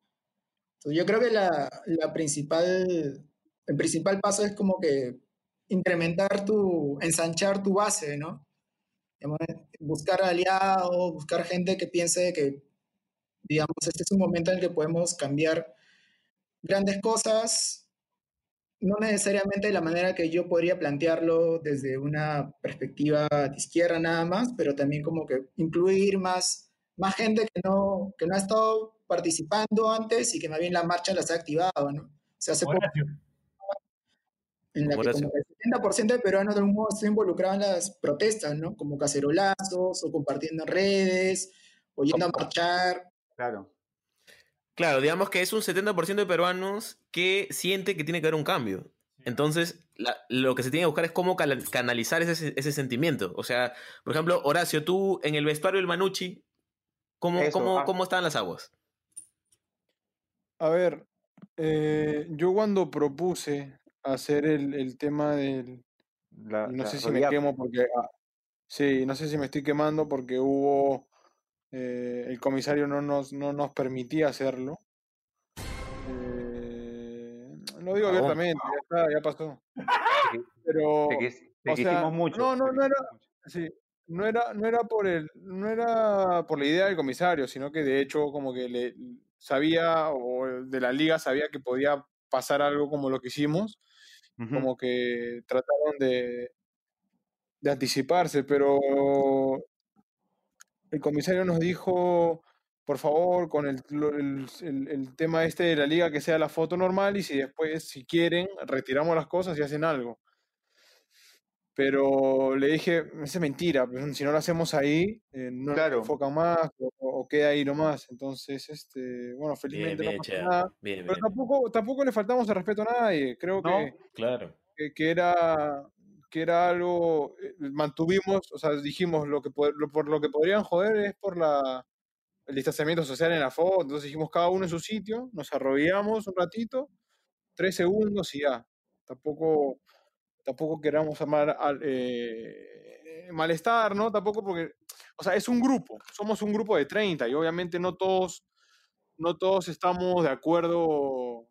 Entonces yo creo que la, la principal, el principal paso es como que incrementar tu, ensanchar tu base, ¿no? Buscar aliados, buscar gente que piense que, digamos, este es un momento en el que podemos cambiar grandes cosas, no necesariamente de la manera que yo podría plantearlo desde una perspectiva de izquierda nada más, pero también como que incluir más, más gente que no, que no ha estado participando antes y que más bien la marcha las ha activado, ¿no? O sea, hace poco en la que como el 70% de peruanos de algún modo está involucrado en las protestas, ¿no? Como cacerolazos o compartiendo en redes o yendo a marchar. Claro. Claro, digamos que es un 70% de peruanos que siente que tiene que haber un cambio. Entonces, la- lo que se tiene que buscar es cómo canalizar ese, ese sentimiento. O sea, por ejemplo, Horacio, tú en el vestuario del Manucci, ¿cómo, Eso, cómo, ah. cómo estaban las aguas? A ver, eh, yo cuando propuse hacer el, el tema del... La- no la sé si me quemo porque... ah, sí, no sé si me estoy quemando porque hubo... eh, el comisario no nos, no nos permitía hacerlo. Eh, lo digo Cagón. abiertamente, ya está, ya pasó. Pero... Te, quis- te o sea, quisimos mucho. no, no, no era-. Sí, no era, no era por el, no era por la idea del comisario, sino que de hecho como que le sabía o de la liga sabía que podía pasar algo como lo que hicimos, como que trataron de, de anticiparse, pero el comisario nos dijo, por favor, con el- el- el tema este de la liga, que sea la foto normal y si después, si quieren, retiramos las cosas y hacen algo. Pero le dije, esa es mentira, pues, si no lo hacemos ahí, eh, no Claro. enfocan más o, o queda ahí nomás. Entonces, este, bueno, Bien, felizmente bien, no pasó nada. Bien, Pero bien. tampoco, tampoco le faltamos el respeto a nadie. Creo No. que, Claro. que, que era, que era algo, eh, mantuvimos, o sea, dijimos, lo que, lo- por lo que podrían joder es por la, el distanciamiento social en la foto. Entonces dijimos, cada uno en su sitio, nos arrodillamos un ratito, tres segundos y ya. Tampoco, tampoco queramos armar al- eh, malestar, ¿no? Tampoco porque, o sea, es un grupo, somos un grupo de 30 y obviamente no todos, no todos estamos de acuerdo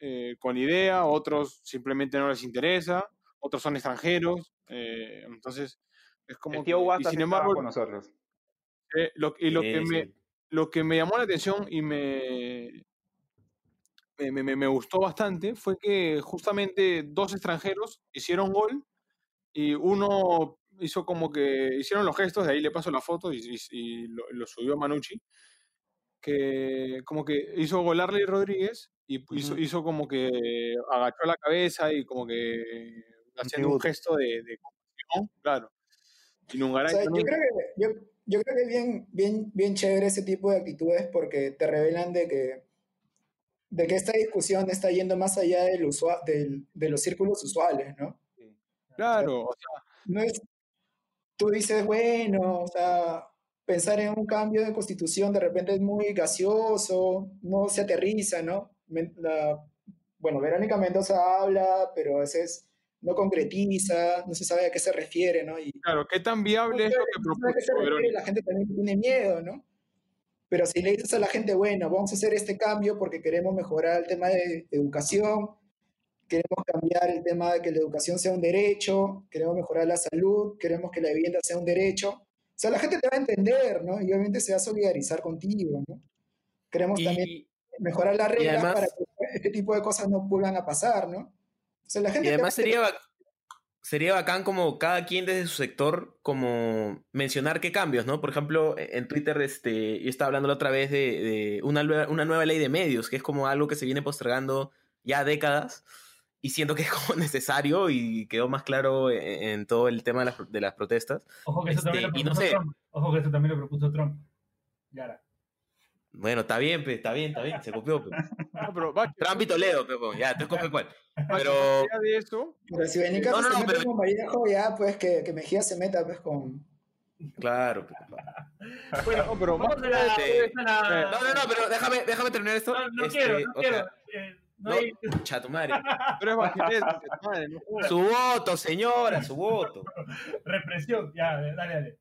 eh, con la idea, otros simplemente no les interesa, otros son extranjeros, eh, entonces es como El tío que- y sin embargo, con nosotros. eh, lo, y lo que me, lo que me llamó la atención y me, me, me- me- me gustó bastante fue que justamente dos extranjeros hicieron gol y uno hizo como que hicieron los gestos, de ahí le paso la foto y, y- y lo, lo subió a Manucci, que como que hizo gol Arley Rodríguez y hizo, como que agachó la cabeza y como que haciendo un gesto de, de compasión, claro. Y O Nungaray sea, yo creo que, yo, yo creo que es bien, bien, bien chévere ese tipo de actitudes porque te revelan de que, de que esta discusión está yendo más allá del usua- del- de los círculos usuales, ¿no? Claro, o sea, No es, tú dices, bueno, o sea, pensar en un cambio de constitución de repente es muy gaseoso, no se aterriza, ¿no? La- bueno, Verónica Mendoza habla, pero a veces no concretiza, no se sabe a qué se refiere, ¿no? Y claro, ¿qué tan viable es lo que no Verónica? la gente también tiene miedo, ¿no? Pero si le dices a la gente, bueno, vamos a hacer este cambio porque queremos mejorar el tema de educación, queremos cambiar el tema de que la educación sea un derecho, queremos mejorar la salud, queremos que la vivienda sea un derecho. O sea, la gente te va a entender, ¿no? Y obviamente se va a solidarizar contigo, ¿no? Queremos también mejorar las reglas además- para que este tipo de cosas no vuelvan a pasar, ¿no? O sea, la gente y además sería, sería bacán como cada quien desde su sector como mencionar qué cambios, ¿no? Por ejemplo, e- en Twitter este, yo estaba hablando la otra vez de, de una, una nueva ley de medios, que es como algo que se viene postergando ya décadas y siento que es como necesario y quedó más claro en, en todo el tema de las, de las protestas. Ojo que eso también Este, lo no propuso sé. Trump. Ojo que eso también lo propuso Trump. Yara. Bueno, está bien, pe, está bien, está bien, se copió. pe. No, pero Bache, Trump y Toledo, pe, po, ya, te escoge cuál. Pero, de eso, Pero si Benica No, no, se no, mete pero- con Vallejo, ya pues que, que Mejía se meta pues con... claro. pe, claro. Bueno, no, pero más vamos a la, Sí. a la- No, no, no, pero déjame, déjame terminar esto. No, no Este, quiero, no o quiero. Eh, no no, hay- cha tu madre. pero es Bachelet, madre, no. Su voto, señora, su voto. represión. Ya, dale, dale.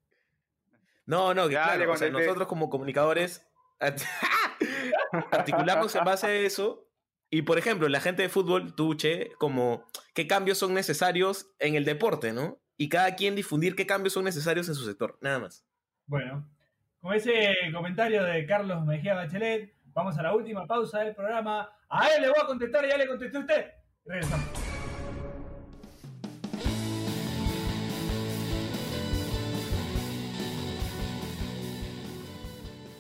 No, no, que Dale, claro, o sea, nosotros como comunicadores articulamos en base a eso. Y por ejemplo, la gente de fútbol, tú, Che, como qué cambios son necesarios en el deporte, ¿no? Y cada quien difundir qué cambios son necesarios en su sector, nada más. Bueno, con ese comentario de Carlos Mejía Bachelet, vamos a la última pausa del programa. A él le voy a contestar, ya le contesté a usted. Regresamos.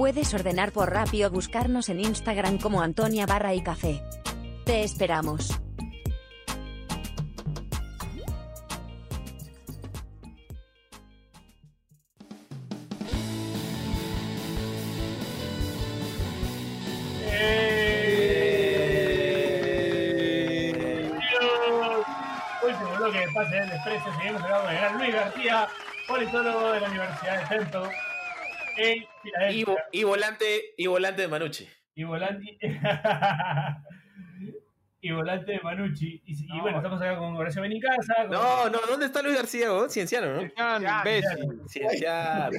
Puedes ordenar por Rappi o buscarnos en Instagram como Antonia Barra y Café. Te esperamos. Último bloque de pase del desprecio. Seguimos hablando de gran Luis García, politólogo de la Universidad de Centro en Y, Filadelfia. vo- y volante, y volante de Manucci. y volante y volante de Manucci y, y No. bueno estamos acá con Horacio Benincasa con- No, no, ¿dónde está Luis García, vos? Cienciano, ¿no? Ya, imbécil. Cienciano.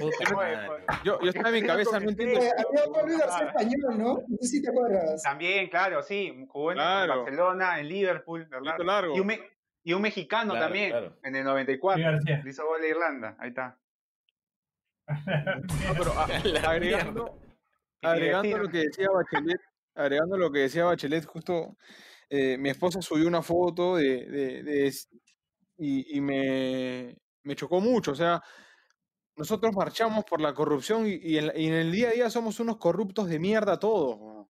Yo, yo estaba en mi cabeza, no entiendo. Eh, había un Luis García español, ¿no? No sé si te acuerdas. También, claro, sí. Jugó en Claro. Barcelona, en Liverpool, ¿verdad? Largo. Y un, me- y un mexicano Claro, también, claro. en el 94. Luis García. Le hizo gol a Irlanda. Ahí está. No, pero a- La agregando, agregando lo que decía Bachelet, agregando lo que decía Bachelet, justo eh, mi esposa subió una foto de, de- de es- y, y me, me chocó mucho. O sea, nosotros marchamos por la corrupción y, y en, la- y en el día a día somos unos corruptos de mierda todos. weón.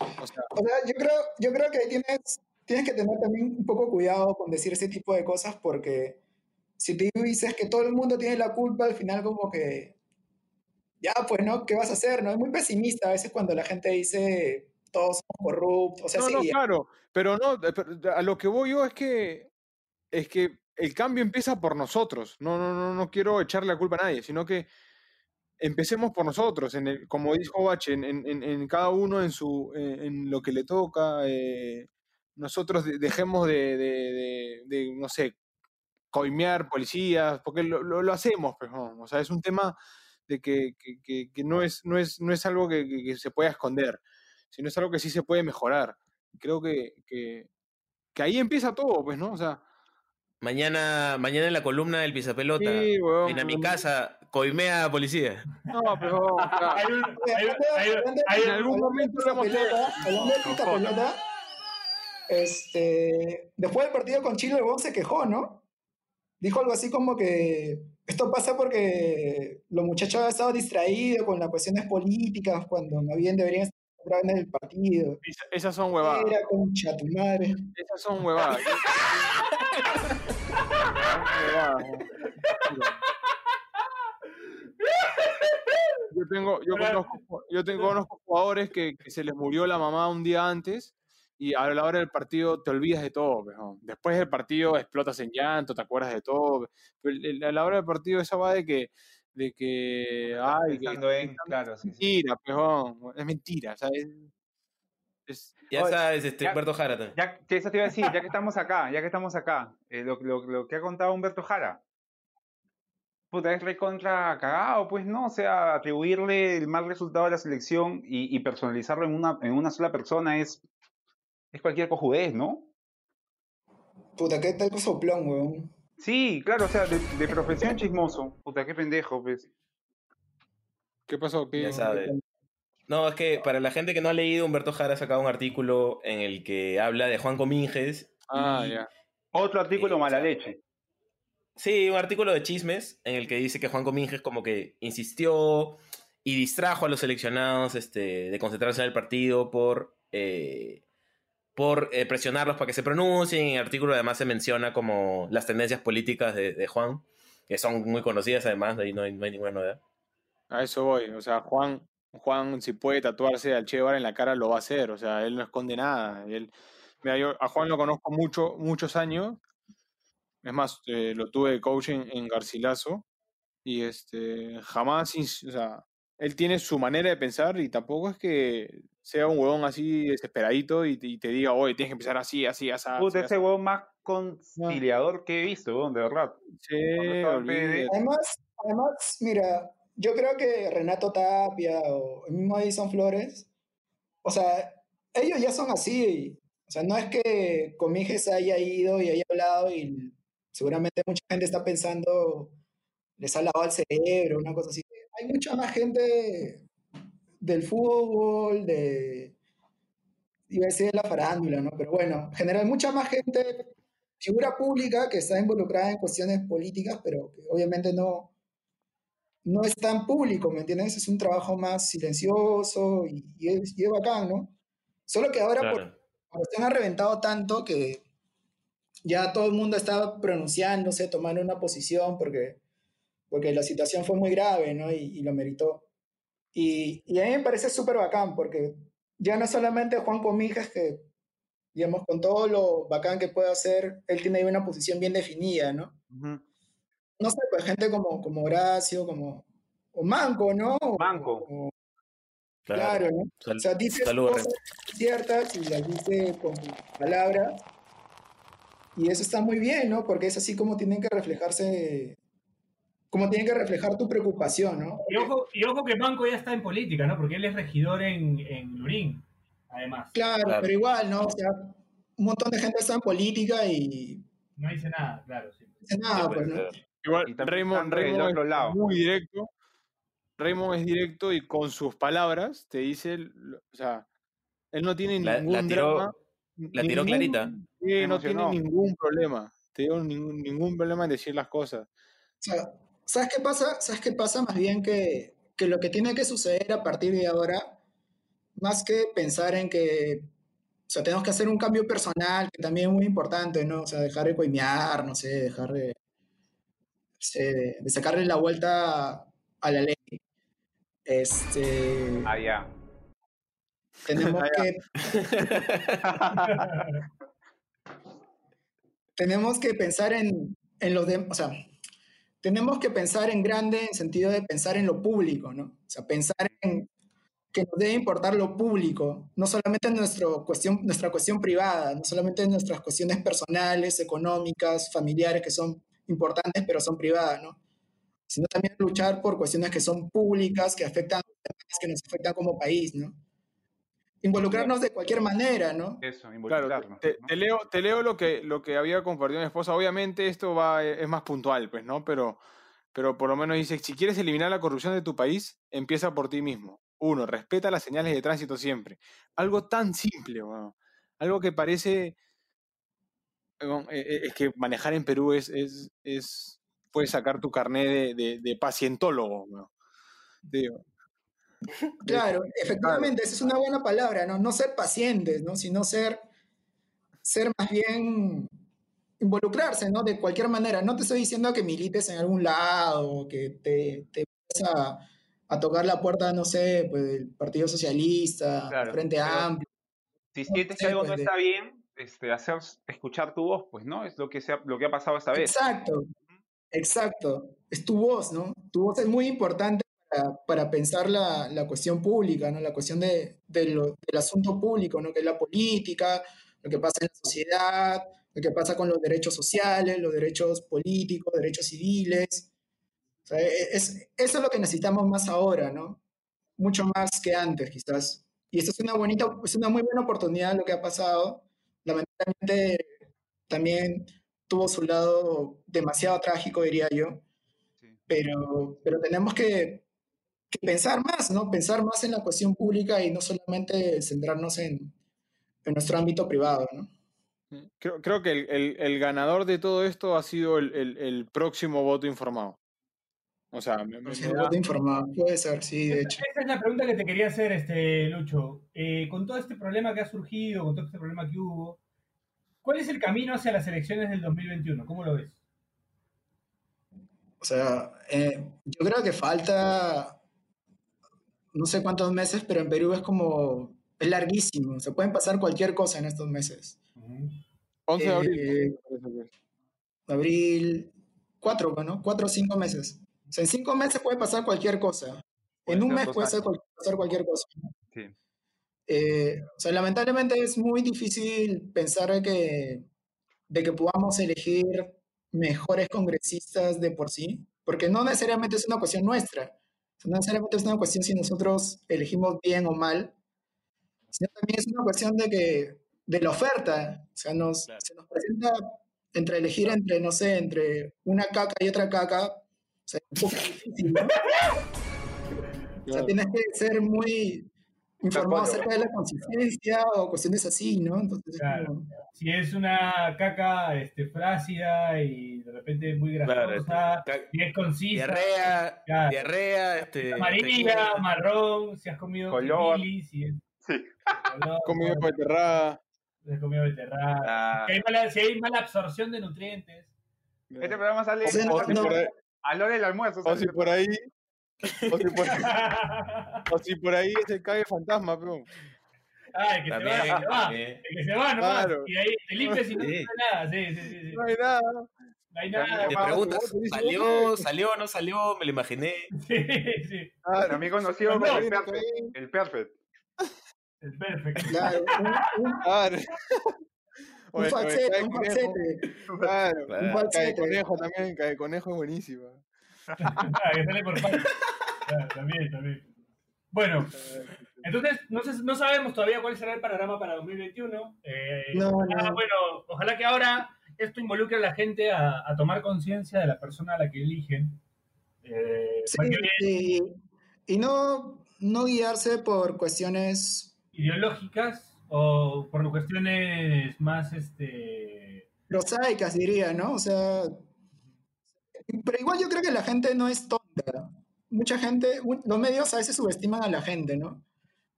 O sea, O sea, yo creo, yo creo que tienes, tienes que tener también un poco cuidado con decir ese tipo de cosas porque si tú dices que todo el mundo tiene la culpa, al final como que, ya, pues, ¿no? ¿Qué vas a hacer? ¿No? Es muy pesimista a veces cuando la gente dice todos somos corruptos. O sea, no, sí, no, claro, pero no, a lo que voy yo es que es que el cambio empieza por nosotros. No, no, no, no quiero echarle la culpa a nadie, sino que empecemos por nosotros, en el, como dijo Bache, en, en- cada uno en su, en, en lo que le toca. eh, nosotros de- dejemos de, de- de- de, no sé, coimear policías, porque lo, lo- lo hacemos, pues, ¿no? o sea, es un tema de que, que- que- que no, es, no, es, no es algo que, que- que se pueda esconder, sino es algo que sí se puede mejorar. Creo que, que, que ahí empieza todo, pues, ¿no? O sea, Mañana, mañana en la columna del Pisapelota, sí, weón, ven a mi casa, coimea a policía. No, pero. claro. Hay un- hay un- hay un- hay En un- algún momento lo hemos pelota, este, después del partido con Chile, el se quejó, ¿no? Dijo algo así como que esto pasa porque los muchachos han estado distraídos con las cuestiones políticas cuando más bien deberían estar en el partido. Esa- Esas son huevadas. Era concha tu madre. Esas son huevadas. Son huevadas. Yo tengo, yo conozco, yo tengo conozco jugadores que, que se les murió la mamá un día antes y a la hora del partido te olvidas de todo. pejo. Después del partido explotas en llanto, te acuerdas de todo. Pero a la hora del partido esa va de que, de que, ay, que Pensando en, claro, sí, sí. mentira, pejón. Es mentira, ¿sabes? Es, Ya Oye, sabes, este, ya- Humberto Jara también. Ya que eso te iba a decir, ya que estamos acá, ya que estamos acá, eh, lo, lo- lo que ha contado Humberto Jara. Puta, es recontra cagado, pues no, o sea, atribuirle el mal resultado a la selección y, y personalizarlo en una, en una sola persona es, es cualquier cojudez, ¿no? Puta, qué tal soplón, weón. Sí, claro, o sea, de, de profesión chismoso. Puta, qué pendejo, pues. ¿Qué pasó? ¿Qué- Ya sabe. No, es que para la gente que no ha leído, Humberto Jara ha sacado un artículo en el que habla de Juan Cominges. Ah, y- ya. Otro artículo Eh, mala leche. Sí, un artículo de chismes en el que dice que Juan Cominges como que insistió y distrajo a los seleccionados este, de concentrarse en el partido por, eh, por eh, presionarlos para que se pronuncien. En el artículo además se menciona como las tendencias políticas de, Juan, que son muy conocidas además, de ahí no hay, ninguna novedad. A eso voy. O sea, Juan, Juan, si puede tatuarse al Che Guevara en la cara, lo va a hacer. O sea, él no esconde nada. Él, mira, yo a Juan lo conozco mucho, muchos años. Es más, eh, lo tuve de coaching en Garcilaso. Y este, jamás, o sea, él tiene su manera de pensar y tampoco es que sea un huevón así desesperadito y, te- y te diga, oye, tienes que empezar así, así, así. Puta, así, ese huevón más conciliador que he visto, huevón, de verdad. Sí. Además, además, mira, yo creo que Renato Tapia o el mismo Edison Flores, o sea, ellos ya son así. O sea, no es que Comiges haya ido y haya hablado y seguramente mucha gente está pensando, les ha lavado el cerebro, una cosa así. Hay mucha más gente del fútbol, de, iba a decir de la farándula, ¿no? Pero bueno, en general, mucha más gente, figura pública que está involucrada en cuestiones políticas, pero que obviamente no, no es tan público, ¿me entiendes? Es un trabajo más silencioso y, y es, y es bacán, ¿no? Solo que ahora por, Claro. la cuestión ha reventado tanto que ya todo el mundo está pronunciándose, tomando una posición porque, porque la situación fue muy grave, ¿no? Y, y lo meritó. Y, y a mí me parece súper bacán porque ya no solamente Juan Comijas que, digamos, con todo lo bacán que puede hacer, él tiene ahí una posición bien definida, ¿no? Ujú. No sé, pues gente como, como Horacio, como... O Manco, ¿no? Manco. o- Claro. claro, ¿no? Sal- O sea, dice cosas ciertas y las dice con palabras. Y eso está muy bien, ¿no? Porque es así como tienen que reflejarse, como tienen que reflejar tu preocupación, ¿no? Y ojo, y ojo que Manco ya está en política, ¿no? Porque él es regidor en, en Lurín, además. Claro, Claro. pero igual, ¿no? O sea, un montón de gente está en política y No dice nada, claro. Sí. no dice nada, Sí, pues, ¿no? Igual, Raymond, otro es lado. muy directo. Raymond es directo y con sus palabras te dice, o sea, él no tiene La- la ningún tiró- drama. la tiró ningún- clarita. sí, Me no tiene ningún problema. Te dio ningún, ningún problema en decir las cosas. O sea, ¿sabes qué pasa? ¿Sabes qué pasa? Más bien que, que lo que tiene que suceder a partir de ahora, más que pensar en que, o sea, tenemos que hacer un cambio personal, que también es muy importante, ¿no? O sea, dejar de coimear, no sé, dejar de, de, de sacarle la vuelta a la ley. Este, Ah, ya. tenemos Ah, que tenemos que pensar en, en los demás, o sea, tenemos que pensar en grande en sentido de pensar en lo público, ¿no? O sea, pensar en que nos debe importar lo público, no solamente en nuestro cuestión, nuestra cuestión privada, no solamente en nuestras cuestiones personales, económicas, familiares, que son importantes, pero son privadas, ¿no? Sino también luchar por cuestiones que son públicas, que afectan, que nos afectan como país, ¿no? Involucrarnos de cualquier manera, ¿no? Eso, Claro, involucrarnos. te, ¿no? te leo, te leo lo que, lo que había compartido mi esposa. Obviamente esto va, es más puntual, pues, ¿no? Pero, pero por lo menos dice, si quieres eliminar la corrupción de tu país, empieza por ti mismo. Uno, respeta las señales de tránsito siempre. Algo tan simple, weón. Algo que parece... eh, eh, Es que manejar en Perú es... es, es puedes sacar tu carnet de, de- de pacientólogo, weón. Digo, Claro, efectivamente, esa es una buena palabra, ¿no? No ser pacientes, ¿no? Sino ser, ser más bien involucrarse, ¿no? De cualquier manera. No te estoy diciendo que milites en algún lado, que te, te vayas a, a tocar la puerta, no sé, pues del Partido Socialista, Claro, Frente Amplio. Si sientes que algo pues, no está bien, este, hacer escuchar tu voz, pues, ¿no? Es lo que, se ha, lo que ha pasado esta vez. Exacto, exacto. Es tu voz, ¿no? Tu voz es muy importante para, para pensar la, la cuestión pública, ¿no? La cuestión de, de lo- del asunto público, ¿no? Que es la política, lo que pasa en la sociedad, lo que pasa con los derechos sociales, los derechos políticos, derechos civiles. O sea, e- es, eso es lo que necesitamos más ahora, ¿no? Mucho más que antes, quizás. Y esto es una bonita, es una muy buena oportunidad lo que ha pasado. Lamentablemente también tuvo su lado demasiado trágico, diría yo. Pero, pero tenemos que, que pensar más, ¿no? Pensar más en la cuestión pública y no solamente centrarnos en, en nuestro ámbito privado, ¿no? Creo, creo que el, el- el ganador de todo esto ha sido el, el- el próximo voto informado. O sea, me, me- da- voto informado, puede ser, sí, de hecho. Esa es la pregunta que te quería hacer, este, Lucho. Eh, con todo este problema que ha surgido, con todo este problema que hubo, ¿cuál es el camino hacia las elecciones del 2021? ¿Cómo lo ves? O sea, eh, yo creo que falta no sé cuántos meses, pero en Perú es como, es larguísimo. Se pueden pasar cualquier cosa en estos meses. 11 de abril. Eh, abril, cuatro, ¿no? Cuatro o cinco meses. O sea, en cinco meses puede pasar cualquier cosa. Puede en un mes puede cual- pasar cualquier cosa. Sí. Eh, o sea, lamentablemente es muy difícil pensar de que, de que podamos elegir mejores congresistas de por sí, porque no necesariamente es una cuestión nuestra, no necesariamente es una cuestión si nosotros elegimos bien o mal, sino también es una cuestión de que de la oferta, o sea, nos, se nos presenta entre elegir entre, no sé, entre una caca y otra caca, o sea, es un poco difícil, ¿no? O sea, tienes que ser muy informado acerca de la consistencia o cuestiones así, ¿no? Entonces, es Claro. como- Si es una caca este, frácida y de repente muy Claro, grasosa, ca- si es concisa, Diarrea, Claro. diarrea, este. amarilla, marrón, si has comido Color. chili, si es Sí. color, Comido has comido beterraga, Ah, si hay mala, si hay mala absorción de nutrientes. este programa sale O sea, O si no- por ahí, a la hora del almuerzo. o si este por ahí, o si por, o si por ahí es el cague fantasma, pero. Ah, el que También, se va, el que se va, el que se va nomás, Claro. y ahí te limpias y no Sí. te nada, sí, sí, sí, sí. No hay nada. no hay nada, Te preguntas, ¿salió, salió, no salió? Me lo imaginé. sí, sí, Claro. También conocido No, como no, el Perfect. El Perfect. Claro, un, un- Claro. Un el- o el falsete, un falsete. Claro. Claro. Un falsete. Cae conejo también, cae conejo es buenísima. Ah, que sale por parte. Claro, también, también. Bueno, entonces no, sé- no sabemos todavía cuál será el panorama para 2021. Eh, No, ojalá, no. Bueno, ojalá que ahora esto involucre a la gente a, a tomar conciencia de la persona a la que eligen. Eh, Sí, y, y no, no guiarse por cuestiones ideológicas o por cuestiones más este prosaicas, diría, ¿no? O sea, pero igual yo creo que la gente no es tonta. Mucha gente, los medios a veces subestiman a la gente, ¿no?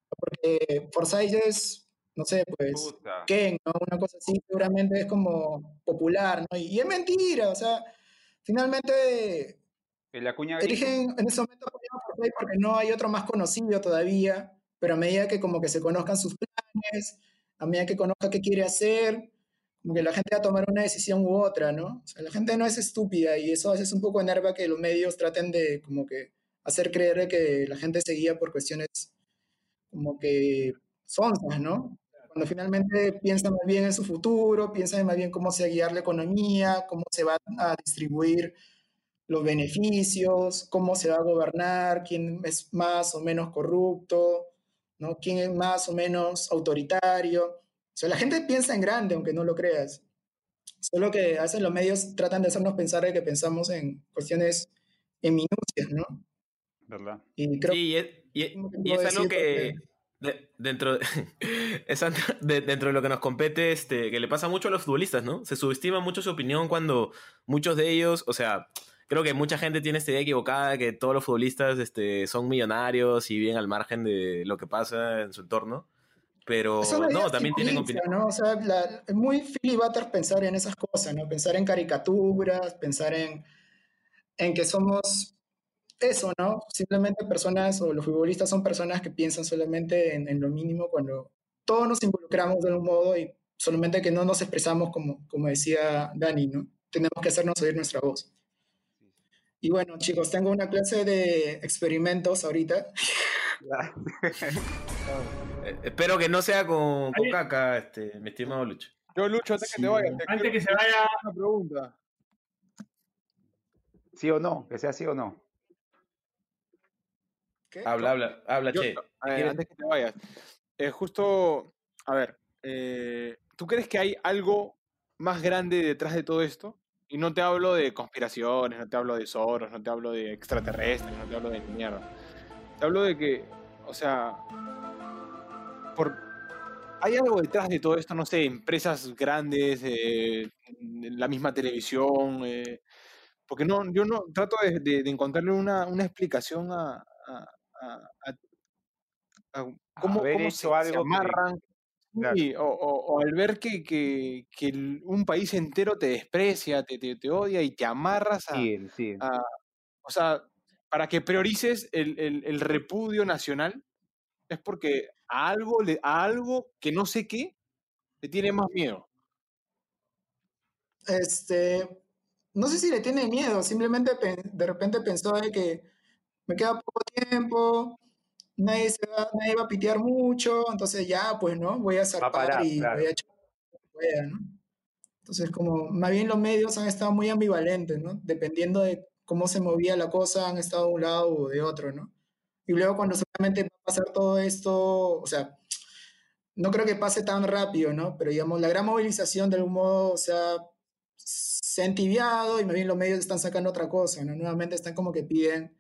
Porque Forsyth es, no sé, pues. Ken, ¿no? Una cosa así, seguramente es como popular, ¿no? Y, y es mentira, o sea, finalmente El Acuña Gris. eligen en ese momento porque no hay otro más conocido todavía, pero a medida que como que se conozcan sus planes, a medida que conozca qué quiere hacer, como que la gente va a tomar una decisión u otra, ¿no? O sea, la gente no es estúpida y eso veces un poco enerva que los medios traten de como que hacer creer que la gente se guía por cuestiones como que sonzas, ¿no? Cuando finalmente piensan más bien en su futuro, piensan más bien cómo se va a guiar la economía, cómo se va a distribuir los beneficios, cómo se va a gobernar, quién es más o menos corrupto, ¿no? quién es más o menos autoritario. O sea, la gente piensa en grande, aunque no lo creas. Solo que veces los medios tratan de hacernos pensar de que pensamos en cuestiones en minucias, ¿no? ¿Verdad? Y creo Sí, y es, y- que y es algo que de- dentro, de- dentro de lo que nos compete, este, que le pasa mucho a los futbolistas, ¿no? Se subestima mucho su opinión cuando muchos de ellos, o sea, creo que mucha gente tiene esta idea equivocada de que todos los futbolistas este, son millonarios y viven al margen de lo que pasa en su entorno. Pero no, también tienen opinión. ¿no? O sea, la- es muy filibuster pensar en esas cosas, ¿no? Pensar en caricaturas, pensar en, en que somos eso, ¿no? Simplemente personas, o los futbolistas son personas que piensan solamente en, en lo mínimo cuando todos nos involucramos de un modo y solamente que no nos expresamos como, como decía Dani, ¿no? Tenemos que hacernos oír nuestra voz. Y bueno, chicos, tengo una clase de experimentos ahorita. Eh, espero que no sea con, caca, este, mi estimado Lucho. Yo, Lucho, antes que te vayas, te Antes quiero que se vaya, una pregunta. ¿Sí o no? Que sea sí o no. ¿Qué? Habla, habla, habla, Yo- che. a ver, ¿Quieres? antes que te vayas, eh, justo, a ver, eh, ¿tú crees que hay algo más grande detrás de todo esto? Y no te hablo de conspiraciones, no te hablo de Soros, no te hablo de extraterrestres, no te hablo de mierda. Te hablo de que, o sea, por, hay algo detrás de todo esto, no sé, empresas grandes, eh, la misma televisión, eh, porque no, yo no trato de, de- de encontrarle una, una explicación a, a- a- a- a cómo, cómo se, se algo que- amarran. Claro. Sí, o, o- o al ver que, que- un país entero te desprecia, te, te, te odia y te amarras a, Sí, sí. a- o sea, para que priorices el, el- el repudio nacional, es porque a algo, le- a algo que no sé qué, le tiene más miedo. Este, no sé si le tiene miedo, simplemente de repente pensó de que me queda poco tiempo, nadie, se va, nadie va a pitear mucho, entonces ya, pues, ¿no? Voy a zarpar parar, y claro. voy a echar ¿no? Entonces, como, más bien los medios han estado muy ambivalentes, ¿no? Dependiendo de cómo se movía la cosa, han estado de un lado o de otro, ¿no? Y luego cuando seguramente va a pasar todo esto, o sea, no creo que pase tan rápido, ¿no? Pero digamos, la gran movilización de algún modo, o sea, se ha entibiado y más bien los medios están sacando otra cosa, ¿no? Nuevamente están como que piden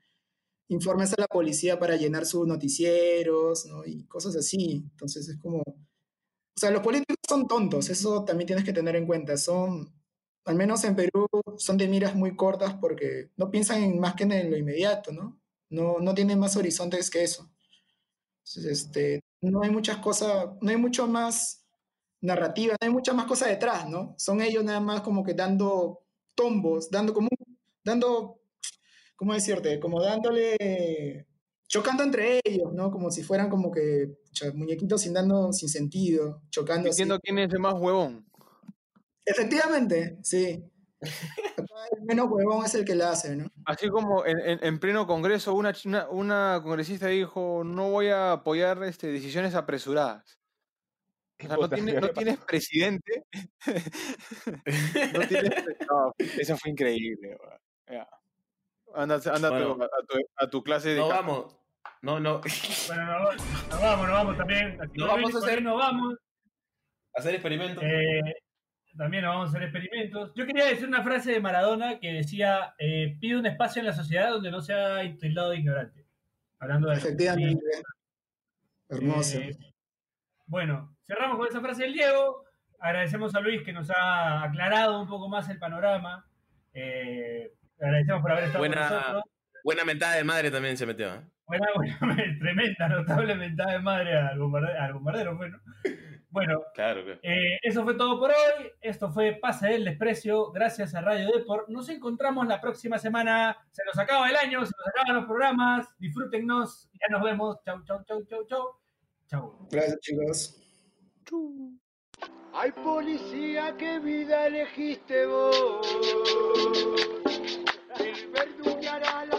informes a la policía para llenar sus noticieros, ¿no? Y cosas así. Entonces es como... O sea, los políticos son tontos, eso también tienes que tener en cuenta. Son, al menos en Perú, son de miras muy cortas porque no piensan en más que en lo inmediato, ¿no? No, no tienen más horizontes que eso. Entonces, este, no hay muchas cosas, no hay mucho más narrativa, no hay mucha más cosa detrás, ¿no? Son ellos nada más como que dando tombos, dando como, dando, ¿cómo decirte? Como dándole, chocando entre ellos, ¿no? Como si fueran como que muñequitos sin dando, sin sentido, chocando así. Diciendo quién es el más huevón. Efectivamente, sí. El menos huevón es el que la hace, ¿no? Así como en, en- en pleno congreso una, una, una congresista dijo, no voy a apoyar este, decisiones apresuradas. O sea, no, Puta, tiene- ¿qué no tienes presidente. no tienes no, eso fue increíble. weón. Ya. Anda, anda a tu- Bueno. a, tu, a tu clase de... No vamos. No, no. bueno, nos, nos vamos, nos vamos también. Que vamos a hacer- Nos vamos. Hacer experimentos. Eh, también nos vamos a hacer experimentos. Yo quería decir una frase de Maradona que decía: eh, pide un espacio en la sociedad donde no sea tildado de ignorante. Hablando de Efectivamente. Hermoso. Eh, bueno, cerramos con esa frase del Diego. Agradecemos a Luis que nos ha aclarado un poco más el panorama. Eh, agradecemos por haber estado Buena- con nosotros. Buena mentada de madre también se metió. ¿eh? Buena, buena, tremenda, notable mentada de madre al bombardero, al bombardero bueno. Bueno, claro, eh, eso fue todo por hoy. Esto fue Pase del Desprecio. Gracias a Radio Deport. Nos encontramos la próxima semana. Se nos acaba el año, se nos acaban los programas. Disfrútennos. Ya nos vemos. Chau, chau, chau, chau, chau. Chau. Gracias, chicos. Chau. Ay, policía, qué vida elegiste vos. El verdugo hará la